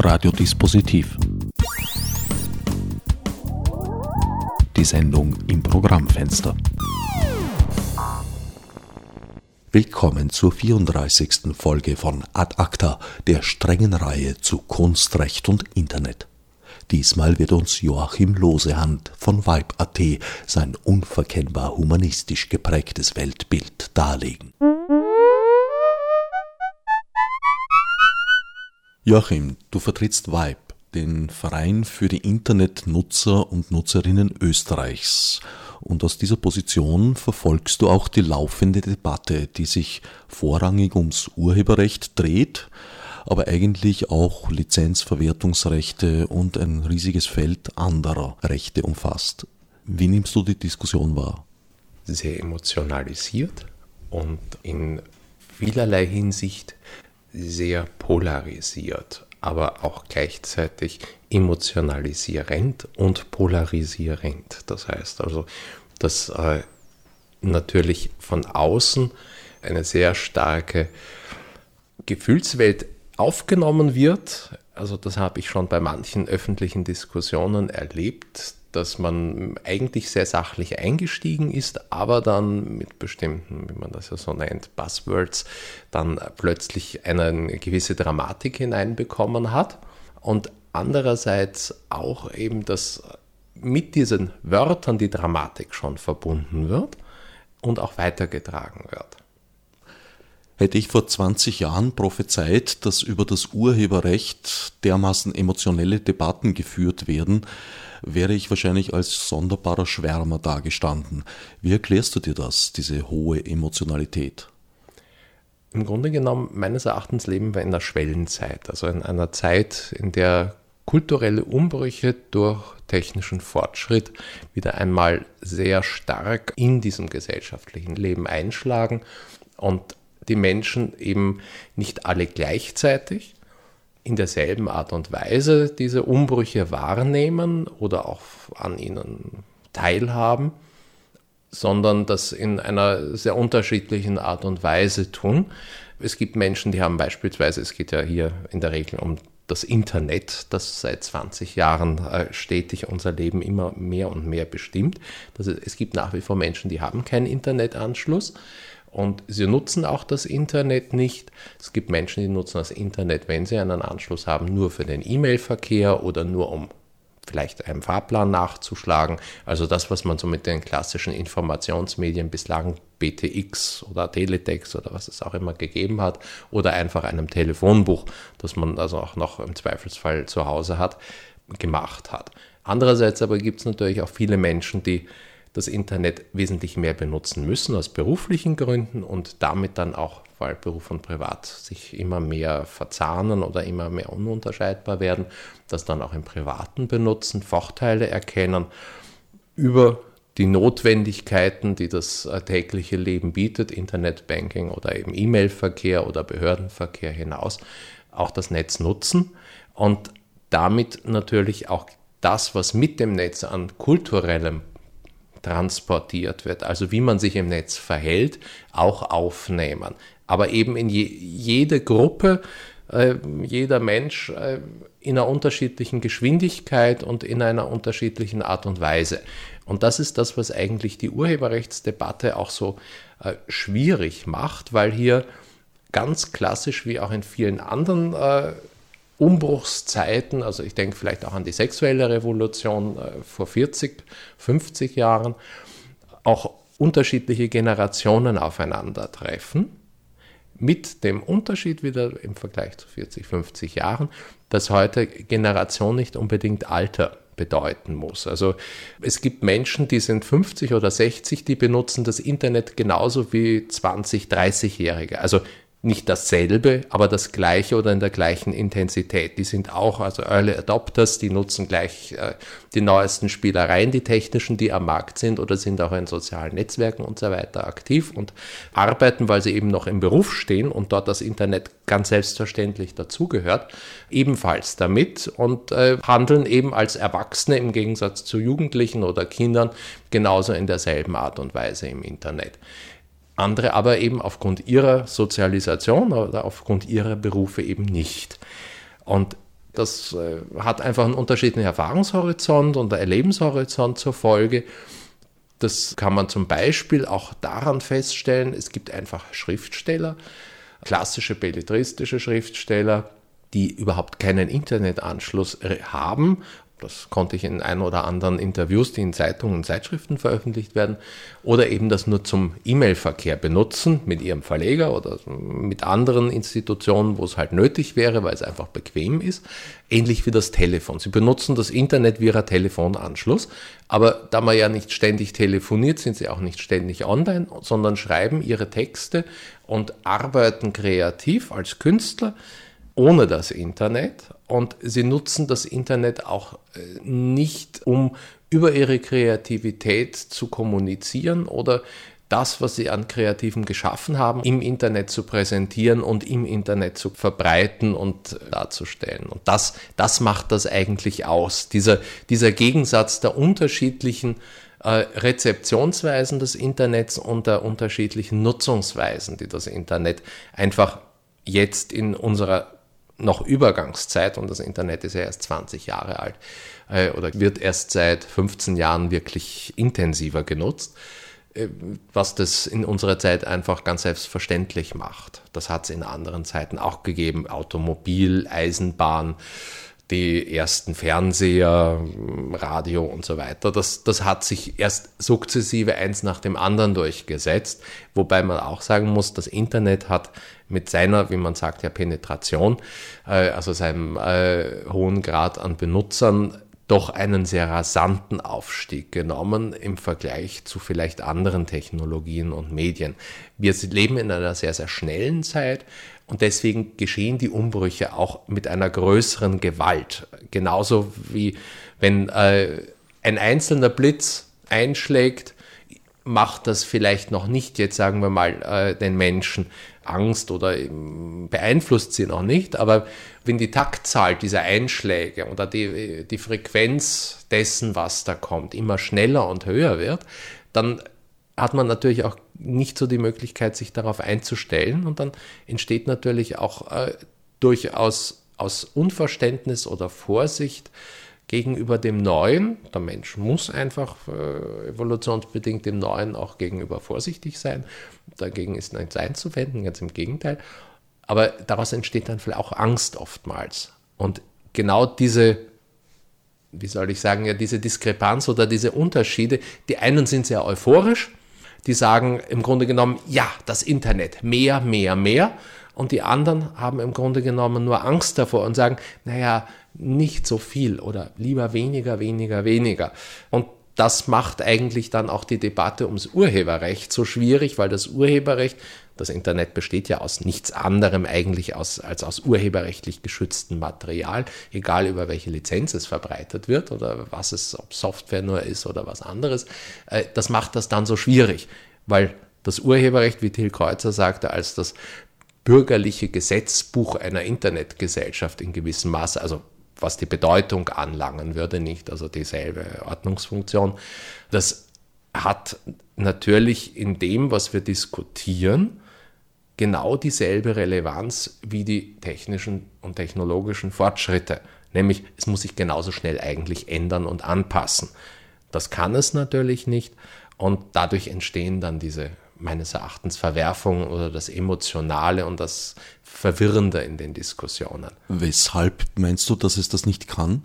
Radiodispositiv. Die Sendung im Programmfenster. Willkommen zur 34. Folge von Ad Acta, der strengen Reihe zu Kunstrecht und Internet. Diesmal wird uns Joachim Losehand von Vibe.at sein unverkennbar humanistisch geprägtes Weltbild darlegen. Joachim, du vertrittst Vibe, den Verein für die Internetnutzer und Nutzerinnen Österreichs. Und aus dieser Position verfolgst du auch die laufende Debatte, die sich vorrangig ums Urheberrecht dreht, aber eigentlich auch Lizenzverwertungsrechte und ein riesiges Feld anderer Rechte umfasst. Wie nimmst du die Diskussion wahr? Sehr emotionalisiert und in vielerlei Hinsicht sehr polarisiert, aber auch gleichzeitig emotionalisierend und polarisierend. Das heißt also, dass äh, natürlich von außen eine sehr starke Gefühlswelt aufgenommen wird. Also das habe ich schon bei manchen öffentlichen Diskussionen erlebt, dass man eigentlich sehr sachlich eingestiegen ist, aber dann mit bestimmten, wie man das ja so nennt, Buzzwords, dann plötzlich eine gewisse Dramatik hineinbekommen hat. Und andererseits auch eben, dass mit diesen Wörtern die Dramatik schon verbunden wird und auch weitergetragen wird. Hätte ich vor 20 Jahren prophezeit, dass über das Urheberrecht dermaßen emotionelle Debatten geführt werden, wäre ich wahrscheinlich als sonderbarer Schwärmer dagestanden. Wie erklärst du dir das, diese hohe Emotionalität? Im Grunde genommen, meines Erachtens leben wir in der Schwellenzeit, also in einer Zeit, in der kulturelle Umbrüche durch technischen Fortschritt wieder einmal sehr stark in diesem gesellschaftlichen Leben einschlagen und die Menschen eben nicht alle gleichzeitig, in derselben Art und Weise diese Umbrüche wahrnehmen oder auch an ihnen teilhaben, sondern das in einer sehr unterschiedlichen Art und Weise tun. Es gibt Menschen, die haben beispielsweise, es geht ja hier in der Regel um das Internet, das seit 20 Jahren äh, stetig unser Leben immer mehr und mehr bestimmt. es gibt nach wie vor Menschen, die haben keinen Internetanschluss. Und sie nutzen auch das Internet nicht. Es gibt Menschen, die nutzen das Internet, wenn sie einen Anschluss haben, nur für den E-Mail-Verkehr oder nur um vielleicht einen Fahrplan nachzuschlagen. Also das, was man so mit den klassischen Informationsmedien bislang BTX oder Teletext oder was es auch immer gegeben hat oder einfach einem Telefonbuch, das man also auch noch im Zweifelsfall zu Hause hat, gemacht hat. Andererseits aber gibt es natürlich auch viele Menschen, die das Internet wesentlich mehr benutzen müssen aus beruflichen Gründen und damit dann auch, weil Beruf und Privat sich immer mehr verzahnen oder immer mehr ununterscheidbar werden, das dann auch im Privaten benutzen, Vorteile erkennen über die Notwendigkeiten, die das äh, tägliche Leben bietet, Internetbanking oder eben E-Mail-Verkehr oder Behördenverkehr hinaus, auch das Netz nutzen und damit natürlich auch das, was mit dem Netz an kulturellem transportiert wird, also wie man sich im Netz verhält, auch aufnehmen. Aber eben in je, jede Gruppe, äh, jeder Mensch äh, in einer unterschiedlichen Geschwindigkeit und in einer unterschiedlichen Art und Weise. Und das ist das, was eigentlich die Urheberrechtsdebatte auch so äh, schwierig macht, weil hier ganz klassisch wie auch in vielen anderen äh, Umbruchszeiten, also ich denke vielleicht auch an die sexuelle Revolution äh, vor 40, 50 Jahren, auch unterschiedliche Generationen aufeinandertreffen. Mit dem Unterschied wieder im Vergleich zu 40, 50 Jahren, dass heute Generation nicht unbedingt Alter bedeuten muss. Also es gibt Menschen, die sind 50 oder 60, die benutzen das Internet genauso wie 20, 30-Jährige. Also nicht dasselbe, aber das gleiche oder in der gleichen Intensität. Die sind auch also Early Adopters, die nutzen gleich äh, die neuesten Spielereien, die technischen, die am Markt sind oder sind auch in sozialen Netzwerken und so weiter aktiv und arbeiten, weil sie eben noch im Beruf stehen und dort das Internet ganz selbstverständlich dazugehört, ebenfalls damit und äh, handeln eben als Erwachsene im Gegensatz zu Jugendlichen oder Kindern genauso in derselben Art und Weise im Internet andere aber eben aufgrund ihrer Sozialisation oder aufgrund ihrer Berufe eben nicht. Und Das äh, hat einfach einen unterschiedlichen Erfahrungshorizont und Erlebenshorizont zur Folge. Das kann man zum Beispiel auch daran feststellen, es gibt einfach Schriftsteller, klassische belletristische Schriftsteller, die überhaupt keinen Internetanschluss haben das konnte ich in ein oder anderen Interviews, die in Zeitungen und Zeitschriften veröffentlicht werden, oder eben das nur zum E-Mail-Verkehr benutzen mit ihrem Verleger oder mit anderen Institutionen, wo es halt nötig wäre, weil es einfach bequem ist. Ähnlich wie das Telefon. Sie benutzen das Internet via Telefonanschluss, aber da man ja nicht ständig telefoniert, sind sie auch nicht ständig online, sondern schreiben ihre Texte und arbeiten kreativ als Künstler ohne das Internet und sie nutzen das Internet auch äh, nicht, um über ihre Kreativität zu kommunizieren oder das, was sie an Kreativen geschaffen haben, im Internet zu präsentieren und im Internet zu verbreiten und darzustellen. Und das, das macht das eigentlich aus. Dieser, dieser Gegensatz der unterschiedlichen äh, Rezeptionsweisen des Internets und der unterschiedlichen Nutzungsweisen, die das Internet einfach jetzt in unserer noch Übergangszeit und das Internet ist ja erst 20 Jahre alt äh, oder wird erst seit 15 Jahren wirklich intensiver genutzt, äh, was das in unserer Zeit einfach ganz selbstverständlich macht. Das hat es in anderen Zeiten auch gegeben, Automobil, Eisenbahn, die ersten Fernseher, Radio und so weiter. Das, das hat sich erst sukzessive eins nach dem anderen durchgesetzt, wobei man auch sagen muss, das Internet hat mit seiner, wie man sagt, ja Penetration, äh, also seinem äh, hohen Grad an Benutzern, doch einen sehr rasanten Aufstieg genommen im Vergleich zu vielleicht anderen Technologien und Medien. Wir leben in einer sehr, sehr schnellen Zeit und deswegen geschehen die Umbrüche auch mit einer größeren Gewalt. Genauso wie wenn äh, ein einzelner Blitz einschlägt, macht das vielleicht noch nicht, jetzt sagen wir mal, äh, den Menschen Angst oder beeinflusst sie noch nicht. Aber wenn die Taktzahl dieser Einschläge oder die, die Frequenz dessen, was da kommt, immer schneller und höher wird, dann hat man natürlich auch nicht so die Möglichkeit, sich darauf einzustellen. Und dann entsteht natürlich auch äh, durchaus aus Unverständnis oder Vorsicht gegenüber dem Neuen. Der Mensch muss einfach äh, evolutionsbedingt dem Neuen auch gegenüber vorsichtig sein. Dagegen ist nichts einzuwenden, ganz im Gegenteil. Aber daraus entsteht dann vielleicht auch Angst oftmals. Und genau diese wie soll ich sagen, ja, diese Diskrepanz oder diese Unterschiede, die einen sind sehr euphorisch, die sagen im Grunde genommen, ja, das Internet, mehr, mehr, mehr. Und die anderen haben im Grunde genommen nur Angst davor und sagen, naja, nicht so viel oder lieber weniger, weniger, weniger. Und das macht eigentlich dann auch die Debatte ums Urheberrecht so schwierig, weil das Urheberrecht, das Internet besteht ja aus nichts anderem eigentlich aus, als aus urheberrechtlich geschütztem Material, egal über welche Lizenz es verbreitet wird oder was es, ob Software nur ist oder was anderes. Äh, das macht das dann so schwierig, weil das Urheberrecht, wie Till Kreuzer sagte, als das bürgerliche Gesetzbuch einer Internetgesellschaft in gewissem Maße, also was die Bedeutung anlangen würde, nicht also dieselbe Ordnungsfunktion. Das hat natürlich in dem, was wir diskutieren, genau dieselbe Relevanz wie die technischen und technologischen Fortschritte. Nämlich, es muss sich genauso schnell eigentlich ändern und anpassen. Das kann es natürlich nicht und dadurch entstehen dann diese meines Erachtens Verwerfung oder das Emotionale und das Verwirrende in den Diskussionen. Weshalb meinst du, dass es das nicht kann?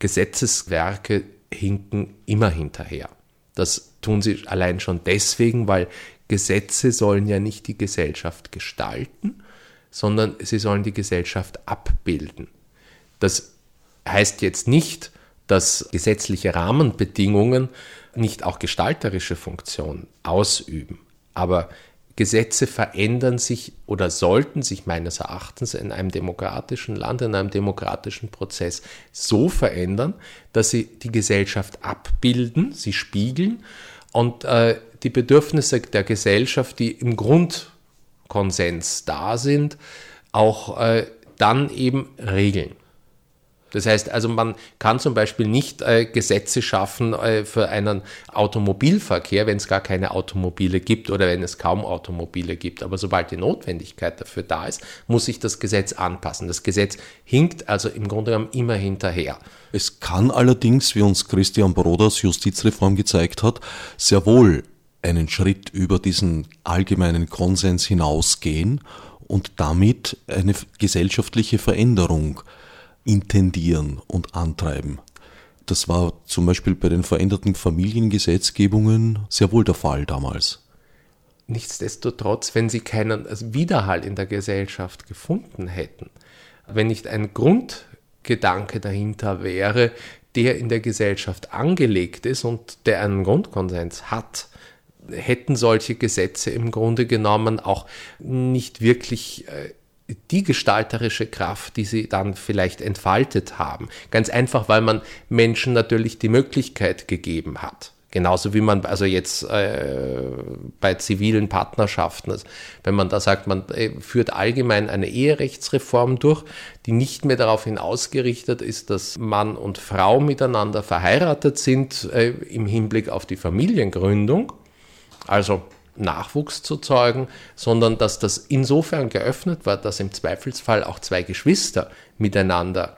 Gesetzeswerke hinken immer hinterher. Das tun sie allein schon deswegen, weil Gesetze sollen ja nicht die Gesellschaft gestalten, sondern sie sollen die Gesellschaft abbilden. Das heißt jetzt nicht, dass gesetzliche Rahmenbedingungen nicht auch gestalterische Funktion ausüben. Aber Gesetze verändern sich oder sollten sich meines Erachtens in einem demokratischen Land, in einem demokratischen Prozess so verändern, dass sie die Gesellschaft abbilden, sie spiegeln und äh, die Bedürfnisse der Gesellschaft, die im Grundkonsens da sind, auch äh, dann eben regeln. Das heißt also, man kann zum Beispiel nicht äh, Gesetze schaffen äh, für einen Automobilverkehr, wenn es gar keine Automobile gibt oder wenn es kaum Automobile gibt. Aber sobald die Notwendigkeit dafür da ist, muss sich das Gesetz anpassen. Das Gesetz hinkt also im Grunde genommen immer hinterher. Es kann allerdings, wie uns Christian Broders Justizreform gezeigt hat, sehr wohl einen Schritt über diesen allgemeinen Konsens hinausgehen und damit eine gesellschaftliche Veränderung intendieren und antreiben. Das war zum Beispiel bei den veränderten Familiengesetzgebungen sehr wohl der Fall damals. Nichtsdestotrotz, wenn sie keinen Widerhall in der Gesellschaft gefunden hätten, wenn nicht ein Grundgedanke dahinter wäre, der in der Gesellschaft angelegt ist und der einen Grundkonsens hat, hätten solche Gesetze im Grunde genommen auch nicht wirklich äh, die gestalterische Kraft, die sie dann vielleicht entfaltet haben. Ganz einfach, weil man Menschen natürlich die Möglichkeit gegeben hat. Genauso wie man also jetzt äh, bei zivilen Partnerschaften, also wenn man da sagt, man äh, führt allgemein eine Eherechtsreform durch, die nicht mehr darauf hinausgerichtet ist, dass Mann und Frau miteinander verheiratet sind äh, im Hinblick auf die Familiengründung. Also Nachwuchs zu zeugen, sondern dass das insofern geöffnet wird, dass im Zweifelsfall auch zwei Geschwister miteinander,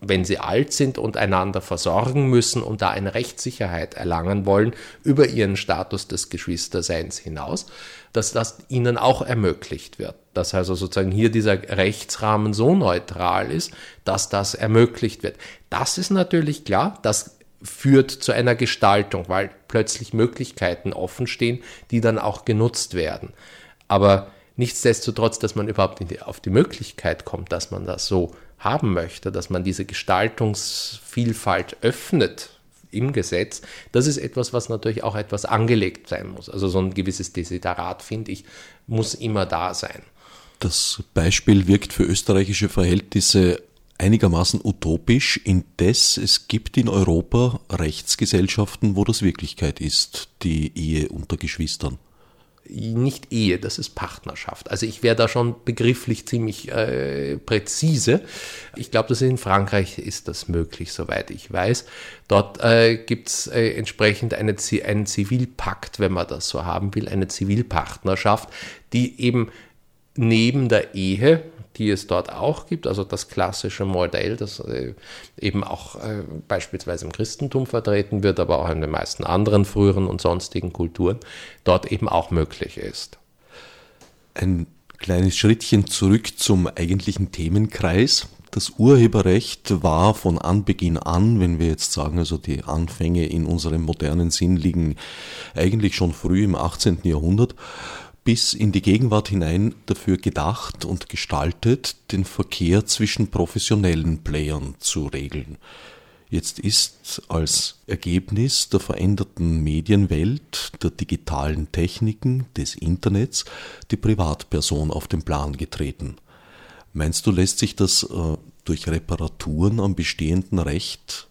wenn sie alt sind und einander versorgen müssen und da eine Rechtssicherheit erlangen wollen über ihren Status des Geschwisterseins hinaus, dass das ihnen auch ermöglicht wird. Dass also sozusagen hier dieser Rechtsrahmen so neutral ist, dass das ermöglicht wird. Das ist natürlich klar, dass führt zu einer Gestaltung, weil plötzlich Möglichkeiten offen stehen, die dann auch genutzt werden. Aber nichtsdestotrotz, dass man überhaupt die, auf die Möglichkeit kommt, dass man das so haben möchte, dass man diese Gestaltungsvielfalt öffnet im Gesetz, das ist etwas, was natürlich auch etwas angelegt sein muss. Also so ein gewisses Desiderat, finde ich, muss immer da sein. Das Beispiel wirkt für österreichische Verhältnisse einigermaßen utopisch, indes es gibt in Europa Rechtsgesellschaften, wo das Wirklichkeit ist, die Ehe unter Geschwistern. Nicht Ehe, das ist Partnerschaft. Also ich wäre da schon begrifflich ziemlich äh, präzise. Ich glaube, dass in Frankreich ist das möglich, soweit ich weiß. Dort äh, gibt es äh, entsprechend eine, einen Zivilpakt, wenn man das so haben will, eine Zivilpartnerschaft, die eben neben der Ehe, die es dort auch gibt, also das klassische Modell, das äh, eben auch äh, beispielsweise im Christentum vertreten wird, aber auch in den meisten anderen früheren und sonstigen Kulturen, dort eben auch möglich ist. Ein kleines Schrittchen zurück zum eigentlichen Themenkreis. Das Urheberrecht war von Anbeginn an, wenn wir jetzt sagen, also die Anfänge in unserem modernen Sinn liegen eigentlich schon früh im 18. Jahrhundert, bis in die Gegenwart hinein dafür gedacht und gestaltet, den Verkehr zwischen professionellen Playern zu regeln. Jetzt ist als Ergebnis der veränderten Medienwelt, der digitalen Techniken, des Internets die Privatperson auf den Plan getreten. Meinst du, lässt sich das äh, durch Reparaturen am bestehenden Recht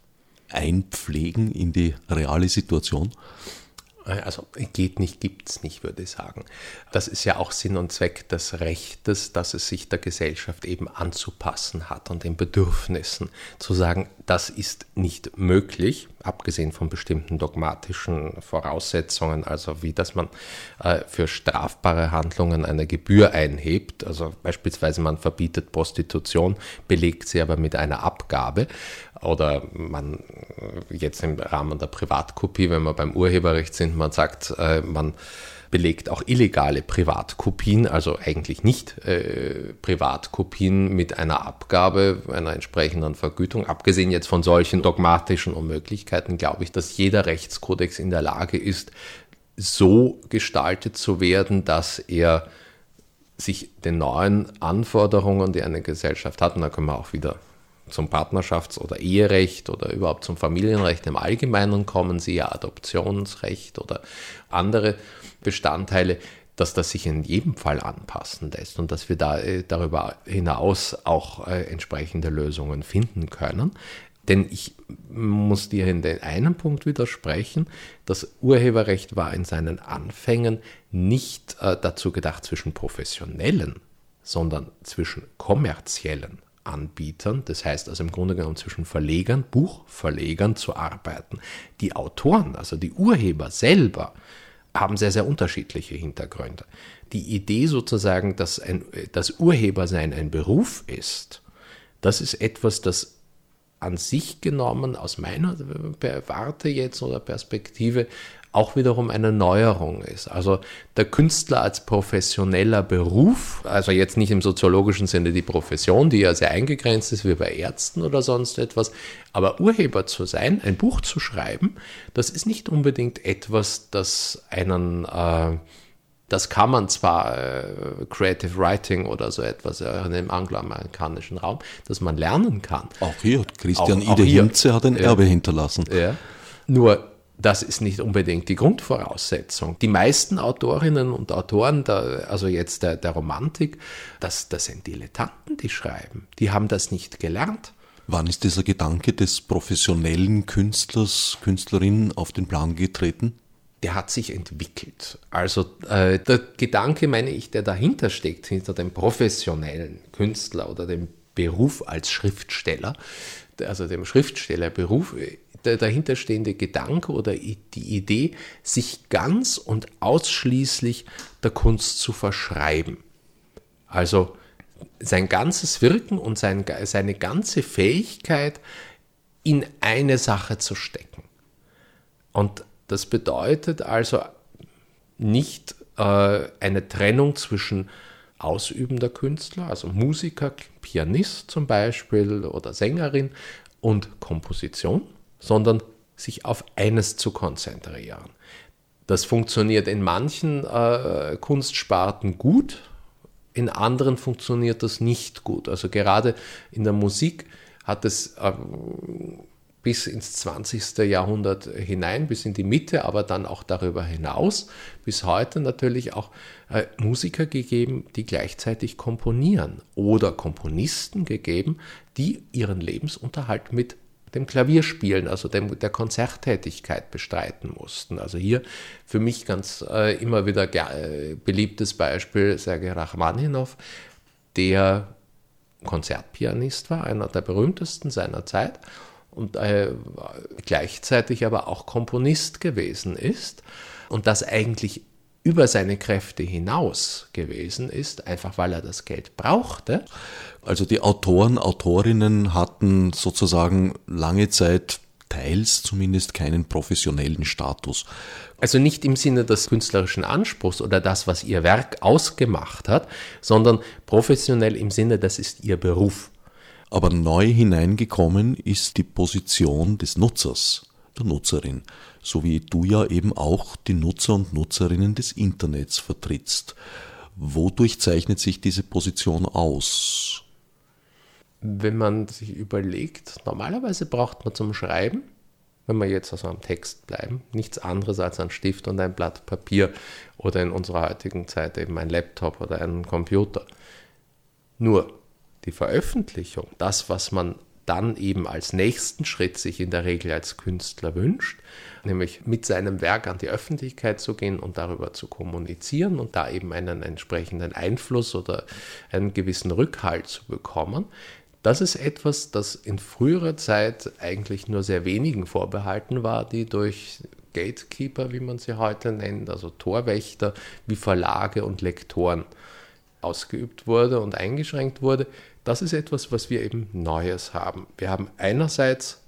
einpflegen in die reale Situation? Also geht nicht, gibt es nicht, würde ich sagen. Das ist ja auch Sinn und Zweck des Rechtes, dass es sich der Gesellschaft eben anzupassen hat und den Bedürfnissen. Zu sagen, das ist nicht möglich, abgesehen von bestimmten dogmatischen Voraussetzungen, also wie dass man äh, für strafbare Handlungen eine Gebühr einhebt, also beispielsweise man verbietet Prostitution, belegt sie aber mit einer Abgabe oder man jetzt im Rahmen der Privatkopie, wenn wir beim Urheberrecht sind, man sagt, äh, man belegt auch illegale Privatkopien, also eigentlich nicht äh, Privatkopien mit einer Abgabe, einer entsprechenden Vergütung. Abgesehen jetzt von solchen dogmatischen Unmöglichkeiten, glaube ich, dass jeder Rechtskodex in der Lage ist, so gestaltet zu werden, dass er sich den neuen Anforderungen, die eine Gesellschaft hat, und da können wir auch wieder zum Partnerschafts- oder Eherecht oder überhaupt zum Familienrecht im Allgemeinen kommen, siehe Adoptionsrecht oder andere Bestandteile, dass das sich in jedem Fall anpassen lässt und dass wir da äh, darüber hinaus auch äh, entsprechende Lösungen finden können. Denn ich muss dir in den einen Punkt widersprechen, das Urheberrecht war in seinen Anfängen nicht äh, dazu gedacht zwischen professionellen, sondern zwischen kommerziellen Anbietern, das heißt also im Grunde genommen zwischen Verlegern, Buchverlegern zu arbeiten. Die Autoren, also die Urheber selber, haben sehr, sehr unterschiedliche Hintergründe. Die Idee sozusagen, dass ein, das Urhebersein ein Beruf ist, das ist etwas, das an sich genommen aus meiner Warte jetzt oder Perspektive auch wiederum eine Neuerung ist. Also der Künstler als professioneller Beruf, also jetzt nicht im soziologischen Sinne die Profession, die ja sehr eingegrenzt ist wie bei Ärzten oder sonst etwas, aber Urheber zu sein, ein Buch zu schreiben, das ist nicht unbedingt etwas, das einen äh, das kann man zwar äh, Creative Writing oder so etwas äh, in dem angloamerikanischen Raum, dass man lernen kann. Auch hier, Christian auch, Ide auch hier. Hinze hat ein Erbe hinterlassen. Ja. Nur das ist nicht unbedingt die Grundvoraussetzung. Die meisten Autorinnen und Autoren, der, also jetzt der, der Romantik, das, das sind Dilettanten, die schreiben. Die haben das nicht gelernt. Wann ist dieser Gedanke des professionellen Künstlers, Künstlerin auf den Plan getreten? Der hat sich entwickelt. Also äh, der Gedanke, meine ich, der dahinter steckt, hinter dem professionellen Künstler oder dem Beruf als Schriftsteller, also dem Schriftstellerberuf, der dahinterstehende Gedanke oder die Idee, sich ganz und ausschließlich der Kunst zu verschreiben. Also sein ganzes Wirken und sein, seine ganze Fähigkeit in eine Sache zu stecken. Und das bedeutet also nicht äh, eine Trennung zwischen ausübender Künstler, also Musiker, Pianist zum Beispiel oder Sängerin und Komposition, sondern sich auf eines zu konzentrieren. Das funktioniert in manchen äh, Kunstsparten gut, in anderen funktioniert das nicht gut. Also gerade in der Musik hat es äh, bis ins 20. Jahrhundert hinein, bis in die Mitte, aber dann auch darüber hinaus, bis heute natürlich auch äh, Musiker gegeben, die gleichzeitig komponieren oder Komponisten gegeben, die ihren Lebensunterhalt mit dem Klavierspielen, also dem, der Konzerttätigkeit bestreiten mussten. Also hier für mich ganz äh, immer wieder äh, beliebtes Beispiel Sergei Rachmaninow, der Konzertpianist war, einer der berühmtesten seiner Zeit und äh, gleichzeitig aber auch Komponist gewesen ist und das eigentlich über seine Kräfte hinaus gewesen ist, einfach weil er das Geld brauchte. Also die Autoren, Autorinnen hatten sozusagen lange Zeit teils zumindest keinen professionellen Status. Also nicht im Sinne des künstlerischen Anspruchs oder das, was ihr Werk ausgemacht hat, sondern professionell im Sinne, das ist ihr Beruf. Aber neu hineingekommen ist die Position des Nutzers, der Nutzerin, so wie du ja eben auch die Nutzer und Nutzerinnen des Internets vertrittst. Wodurch zeichnet sich diese Position aus? wenn man sich überlegt, normalerweise braucht man zum Schreiben, wenn wir jetzt also am Text bleiben, nichts anderes als ein Stift und ein Blatt Papier oder in unserer heutigen Zeit eben ein Laptop oder einen Computer. Nur die Veröffentlichung, das, was man dann eben als nächsten Schritt sich in der Regel als Künstler wünscht, nämlich mit seinem Werk an die Öffentlichkeit zu gehen und darüber zu kommunizieren und da eben einen entsprechenden Einfluss oder einen gewissen Rückhalt zu bekommen, das ist etwas, das in früherer Zeit eigentlich nur sehr wenigen vorbehalten war, die durch Gatekeeper, wie man sie heute nennt, also Torwächter wie Verlage und Lektoren ausgeübt wurde und eingeschränkt wurde. Das ist etwas, was wir eben Neues haben. Wir haben einerseits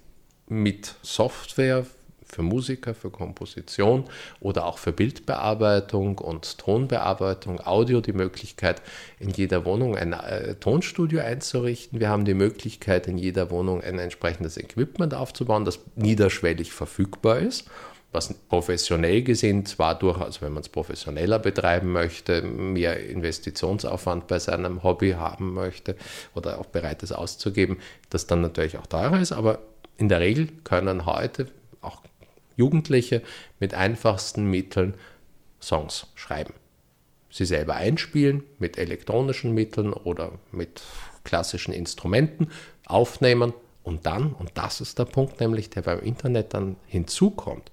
mit Software für Musiker, für Komposition oder auch für Bildbearbeitung und Tonbearbeitung, Audio die Möglichkeit, in jeder Wohnung ein äh, Tonstudio einzurichten. Wir haben die Möglichkeit, in jeder Wohnung ein entsprechendes Equipment aufzubauen, das niederschwellig verfügbar ist was professionell gesehen zwar durchaus, also wenn man es professioneller betreiben möchte, mehr Investitionsaufwand bei seinem Hobby haben möchte oder auch bereit ist auszugeben, das dann natürlich auch teurer ist, aber in der Regel können heute auch Jugendliche mit einfachsten Mitteln Songs schreiben. Sie selber einspielen mit elektronischen Mitteln oder mit klassischen Instrumenten, aufnehmen und dann, und das ist der Punkt nämlich, der beim Internet dann hinzukommt,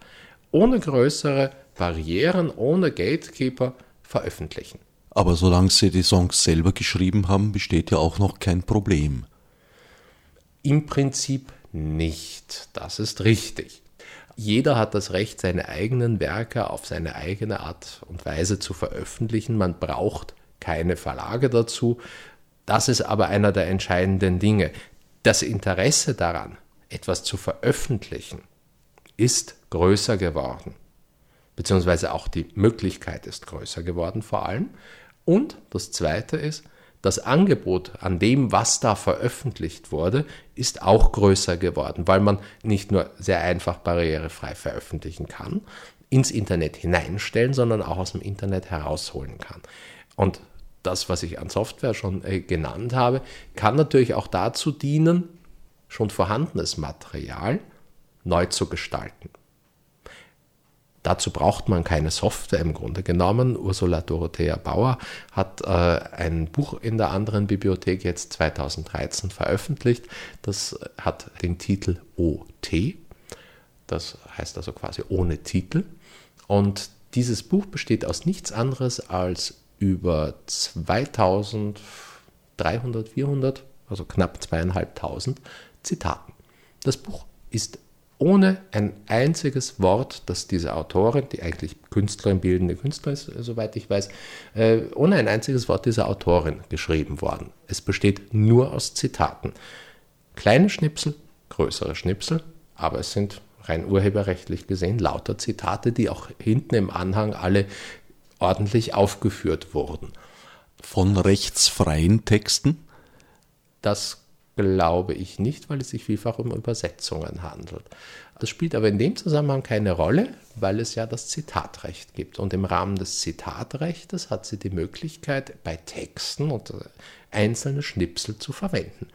ohne größere Barrieren, ohne Gatekeeper veröffentlichen. Aber solange Sie die Songs selber geschrieben haben, besteht ja auch noch kein Problem. Im Prinzip nicht. Das ist richtig. Jeder hat das Recht, seine eigenen Werke auf seine eigene Art und Weise zu veröffentlichen. Man braucht keine Verlage dazu. Das ist aber einer der entscheidenden Dinge. Das Interesse daran, etwas zu veröffentlichen, ist größer geworden. Beziehungsweise auch die Möglichkeit ist größer geworden vor allem. Und das Zweite ist, das Angebot an dem, was da veröffentlicht wurde, ist auch größer geworden, weil man nicht nur sehr einfach barrierefrei veröffentlichen kann, ins Internet hineinstellen, sondern auch aus dem Internet herausholen kann. Und das, was ich an Software schon äh, genannt habe, kann natürlich auch dazu dienen, schon vorhandenes Material neu zu gestalten. Dazu braucht man keine Software im Grunde genommen. Ursula Dorothea Bauer hat äh, ein Buch in der anderen Bibliothek jetzt 2013 veröffentlicht. Das hat den Titel OT. Das heißt also quasi ohne Titel. Und dieses Buch besteht aus nichts anderes als über 2300, 400, also knapp zweieinhalbtausend Zitaten. Das Buch ist ohne ein einziges Wort, das diese Autorin, die eigentlich Künstlerin, bildende Künstlerin ist, soweit ich weiß, äh, ohne ein einziges Wort dieser Autorin geschrieben worden. Es besteht nur aus Zitaten. Kleine Schnipsel, größere Schnipsel, aber es sind rein urheberrechtlich gesehen lauter Zitate, die auch hinten im Anhang alle ordentlich aufgeführt wurden. Von rechtsfreien Texten? Das glaube ich nicht, weil es sich vielfach um Übersetzungen handelt. Das spielt aber in dem Zusammenhang keine Rolle, weil es ja das Zitatrecht gibt. Und im Rahmen des Zitatrechtes hat sie die Möglichkeit, bei Texten und einzelne Schnipsel zu verwenden.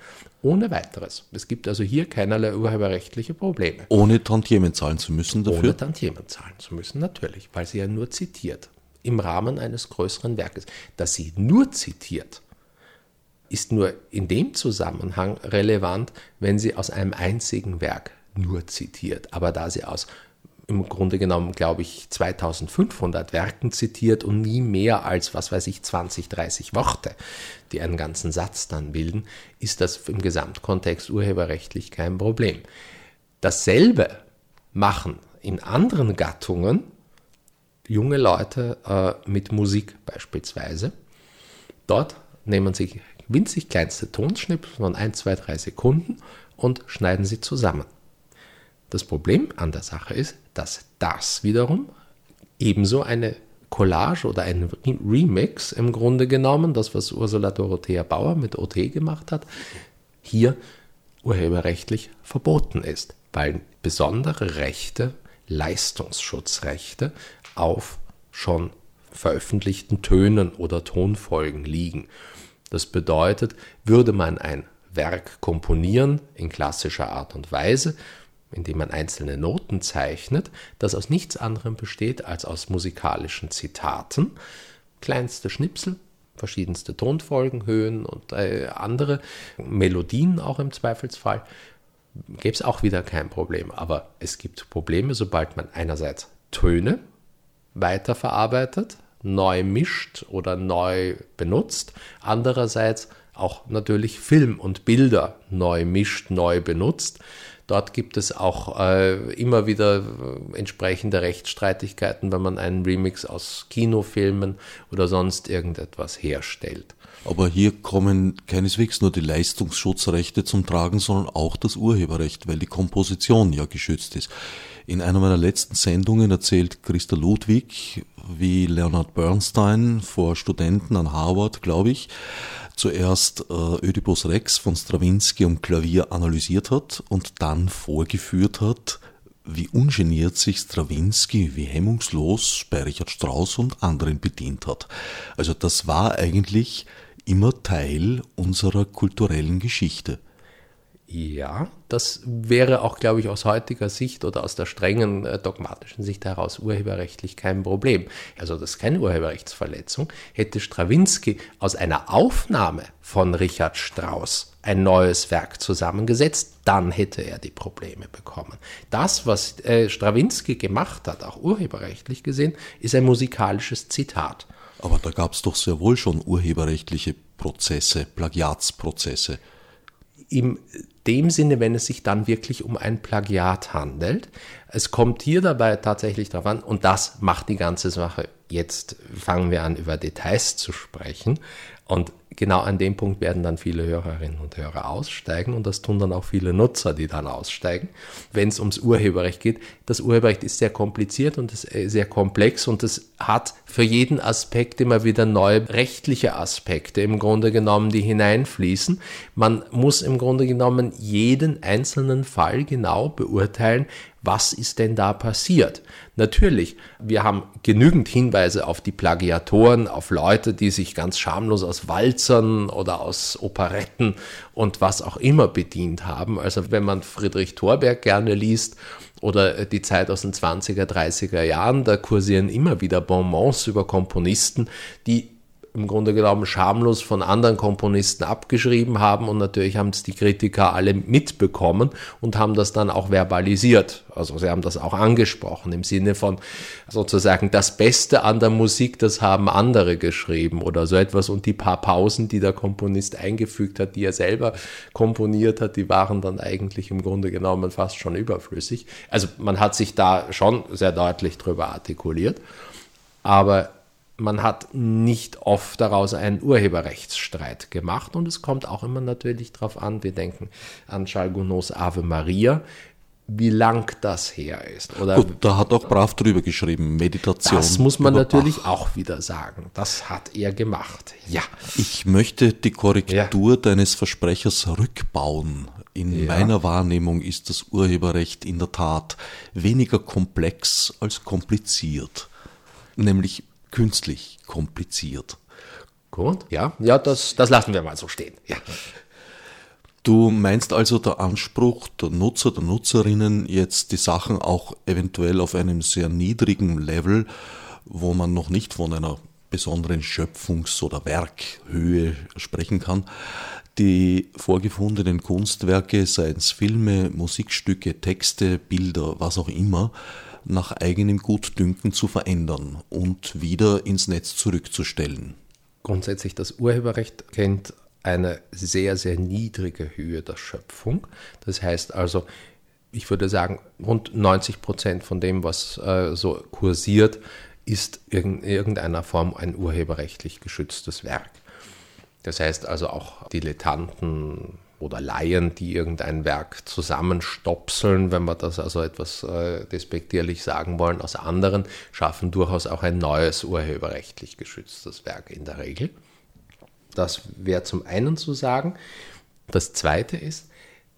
Ohne weiteres. Es gibt also hier keinerlei urheberrechtliche Probleme. Ohne Tantiemen zahlen zu müssen dafür? Ohne Tantiemen zahlen zu müssen, natürlich, weil sie ja nur zitiert. Im Rahmen eines größeren Werkes. Dass sie nur zitiert, ist nur in dem Zusammenhang relevant, wenn sie aus einem einzigen Werk nur zitiert. Aber da sie aus im Grunde genommen, glaube ich, 2500 Werken zitiert und nie mehr als, was weiß ich, 20, 30 Worte, die einen ganzen Satz dann bilden, ist das im Gesamtkontext urheberrechtlich kein Problem. Dasselbe machen in anderen Gattungen junge Leute äh, mit Musik beispielsweise. Dort nehmen sie winzig kleinste Tonschnipsel von 1, 2, 3 Sekunden und schneiden sie zusammen. Das Problem an der Sache ist, dass das wiederum ebenso eine Collage oder ein Remix im Grunde genommen, das was Ursula Dorothea Bauer mit OT gemacht hat, hier urheberrechtlich verboten ist, weil besondere Rechte, Leistungsschutzrechte auf schon veröffentlichten Tönen oder Tonfolgen liegen. Das bedeutet, würde man ein Werk komponieren in klassischer Art und Weise, indem man einzelne Noten zeichnet, das aus nichts anderem besteht als aus musikalischen Zitaten, kleinste Schnipsel, verschiedenste Tonfolgen, Höhen und äh, andere Melodien auch im Zweifelsfall, gäbe es auch wieder kein Problem. Aber es gibt Probleme, sobald man einerseits Töne weiterverarbeitet, neu mischt oder neu benutzt. Andererseits auch natürlich Film und Bilder neu mischt, neu benutzt. Dort gibt es auch äh, immer wieder äh, entsprechende Rechtsstreitigkeiten, wenn man einen Remix aus Kinofilmen oder sonst irgendetwas herstellt. Aber hier kommen keineswegs nur die Leistungsschutzrechte zum Tragen, sondern auch das Urheberrecht, weil die Komposition ja geschützt ist. In einer meiner letzten Sendungen erzählt Christa Ludwig, wie Leonard Bernstein vor Studenten an Harvard, glaube ich, zuerst äh, Oedipus Rex von Stravinsky am Klavier analysiert hat und dann vorgeführt hat, wie ungeniert sich Stravinsky, wie hemmungslos bei Richard Strauss und anderen bedient hat. Also das war eigentlich immer Teil unserer kulturellen Geschichte. Ja, das wäre auch, glaube ich, aus heutiger Sicht oder aus der strengen äh, dogmatischen Sicht heraus urheberrechtlich kein Problem. Also das ist keine Urheberrechtsverletzung. Hätte Strawinski aus einer Aufnahme von Richard Strauss ein neues Werk zusammengesetzt, dann hätte er die Probleme bekommen. Das, was äh, Strawinski gemacht hat, auch urheberrechtlich gesehen, ist ein musikalisches Zitat. Aber da gab es doch sehr wohl schon urheberrechtliche Prozesse, Plagiatsprozesse. in dem Sinne, wenn es sich dann wirklich um ein Plagiat handelt. Es kommt hier dabei tatsächlich darauf an, und das macht die ganze Sache. Jetzt fangen wir an, über Details zu sprechen. Und genau an dem Punkt werden dann viele Hörerinnen und Hörer aussteigen und das tun dann auch viele Nutzer, die dann aussteigen, wenn es ums Urheberrecht geht. Das Urheberrecht ist sehr kompliziert und äh, sehr komplex und es hat für jeden Aspekt immer wieder neue rechtliche Aspekte im Grunde genommen, die hineinfließen. Man muss im Grunde genommen jeden einzelnen Fall genau beurteilen, was ist denn da passiert? Natürlich, wir haben genügend Hinweise auf die Plagiatoren, auf Leute, die sich ganz schamlos aus Walzern oder aus Operetten und was auch immer bedient haben. Also wenn man Friedrich Thorberg gerne liest oder die Zeit aus den 20er, 30er Jahren, da kursieren immer wieder Bonbons über Komponisten, die im Grunde genommen schamlos von anderen Komponisten abgeschrieben haben und natürlich haben es die Kritiker alle mitbekommen und haben das dann auch verbalisiert. Also sie haben das auch angesprochen im Sinne von sozusagen das Beste an der Musik, das haben andere geschrieben oder so etwas und die paar Pausen, die der Komponist eingefügt hat, die er selber komponiert hat, die waren dann eigentlich im Grunde genommen fast schon überflüssig. Also man hat sich da schon sehr deutlich drüber artikuliert, aber man hat nicht oft daraus einen Urheberrechtsstreit gemacht und es kommt auch immer natürlich darauf an, wir denken an Charles Gounods Ave Maria, wie lang das her ist. Oder Gut, da hat auch brav drüber geschrieben, Meditation. Das muss man natürlich Bach. auch wieder sagen. Das hat er gemacht. Ja. Ich möchte die Korrektur ja. deines Versprechers rückbauen. In ja. meiner Wahrnehmung ist das Urheberrecht in der Tat weniger komplex als kompliziert. Nämlich künstlich kompliziert. Gut, ja, ja, das, das lassen wir mal so stehen. Ja. Du meinst also der Anspruch der Nutzer, der Nutzerinnen, jetzt die Sachen auch eventuell auf einem sehr niedrigen Level, wo man noch nicht von einer besonderen Schöpfungs- oder Werkhöhe sprechen kann, die vorgefundenen Kunstwerke, seien es Filme, Musikstücke, Texte, Bilder, was auch immer, nach eigenem Gutdünken zu verändern und wieder ins Netz zurückzustellen. Grundsätzlich das Urheberrecht kennt eine sehr, sehr niedrige Höhe der Schöpfung. Das heißt also, ich würde sagen, rund 90 Prozent von dem, was äh, so kursiert, ist in irgendeiner Form ein urheberrechtlich geschütztes Werk. Das heißt also auch Dilettanten, oder Laien, die irgendein Werk zusammenstopseln, wenn wir das also etwas äh, despektierlich sagen wollen, aus anderen, schaffen durchaus auch ein neues urheberrechtlich geschütztes Werk in der Regel. Das wäre zum einen zu sagen. Das zweite ist,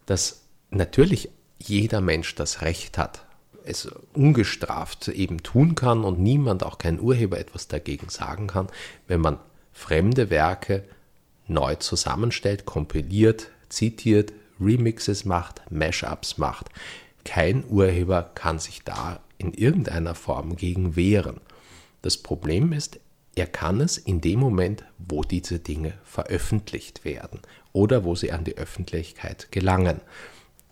dass natürlich jeder Mensch das Recht hat, es ungestraft eben tun kann und niemand, auch kein Urheber, etwas dagegen sagen kann, wenn man fremde Werke neu zusammenstellt, kompiliert, zitiert, Remixes macht, Mashups macht. Kein Urheber kann sich da in irgendeiner Form gegen wehren. Das Problem ist, er kann es in dem Moment, wo diese Dinge veröffentlicht werden oder wo sie an die Öffentlichkeit gelangen.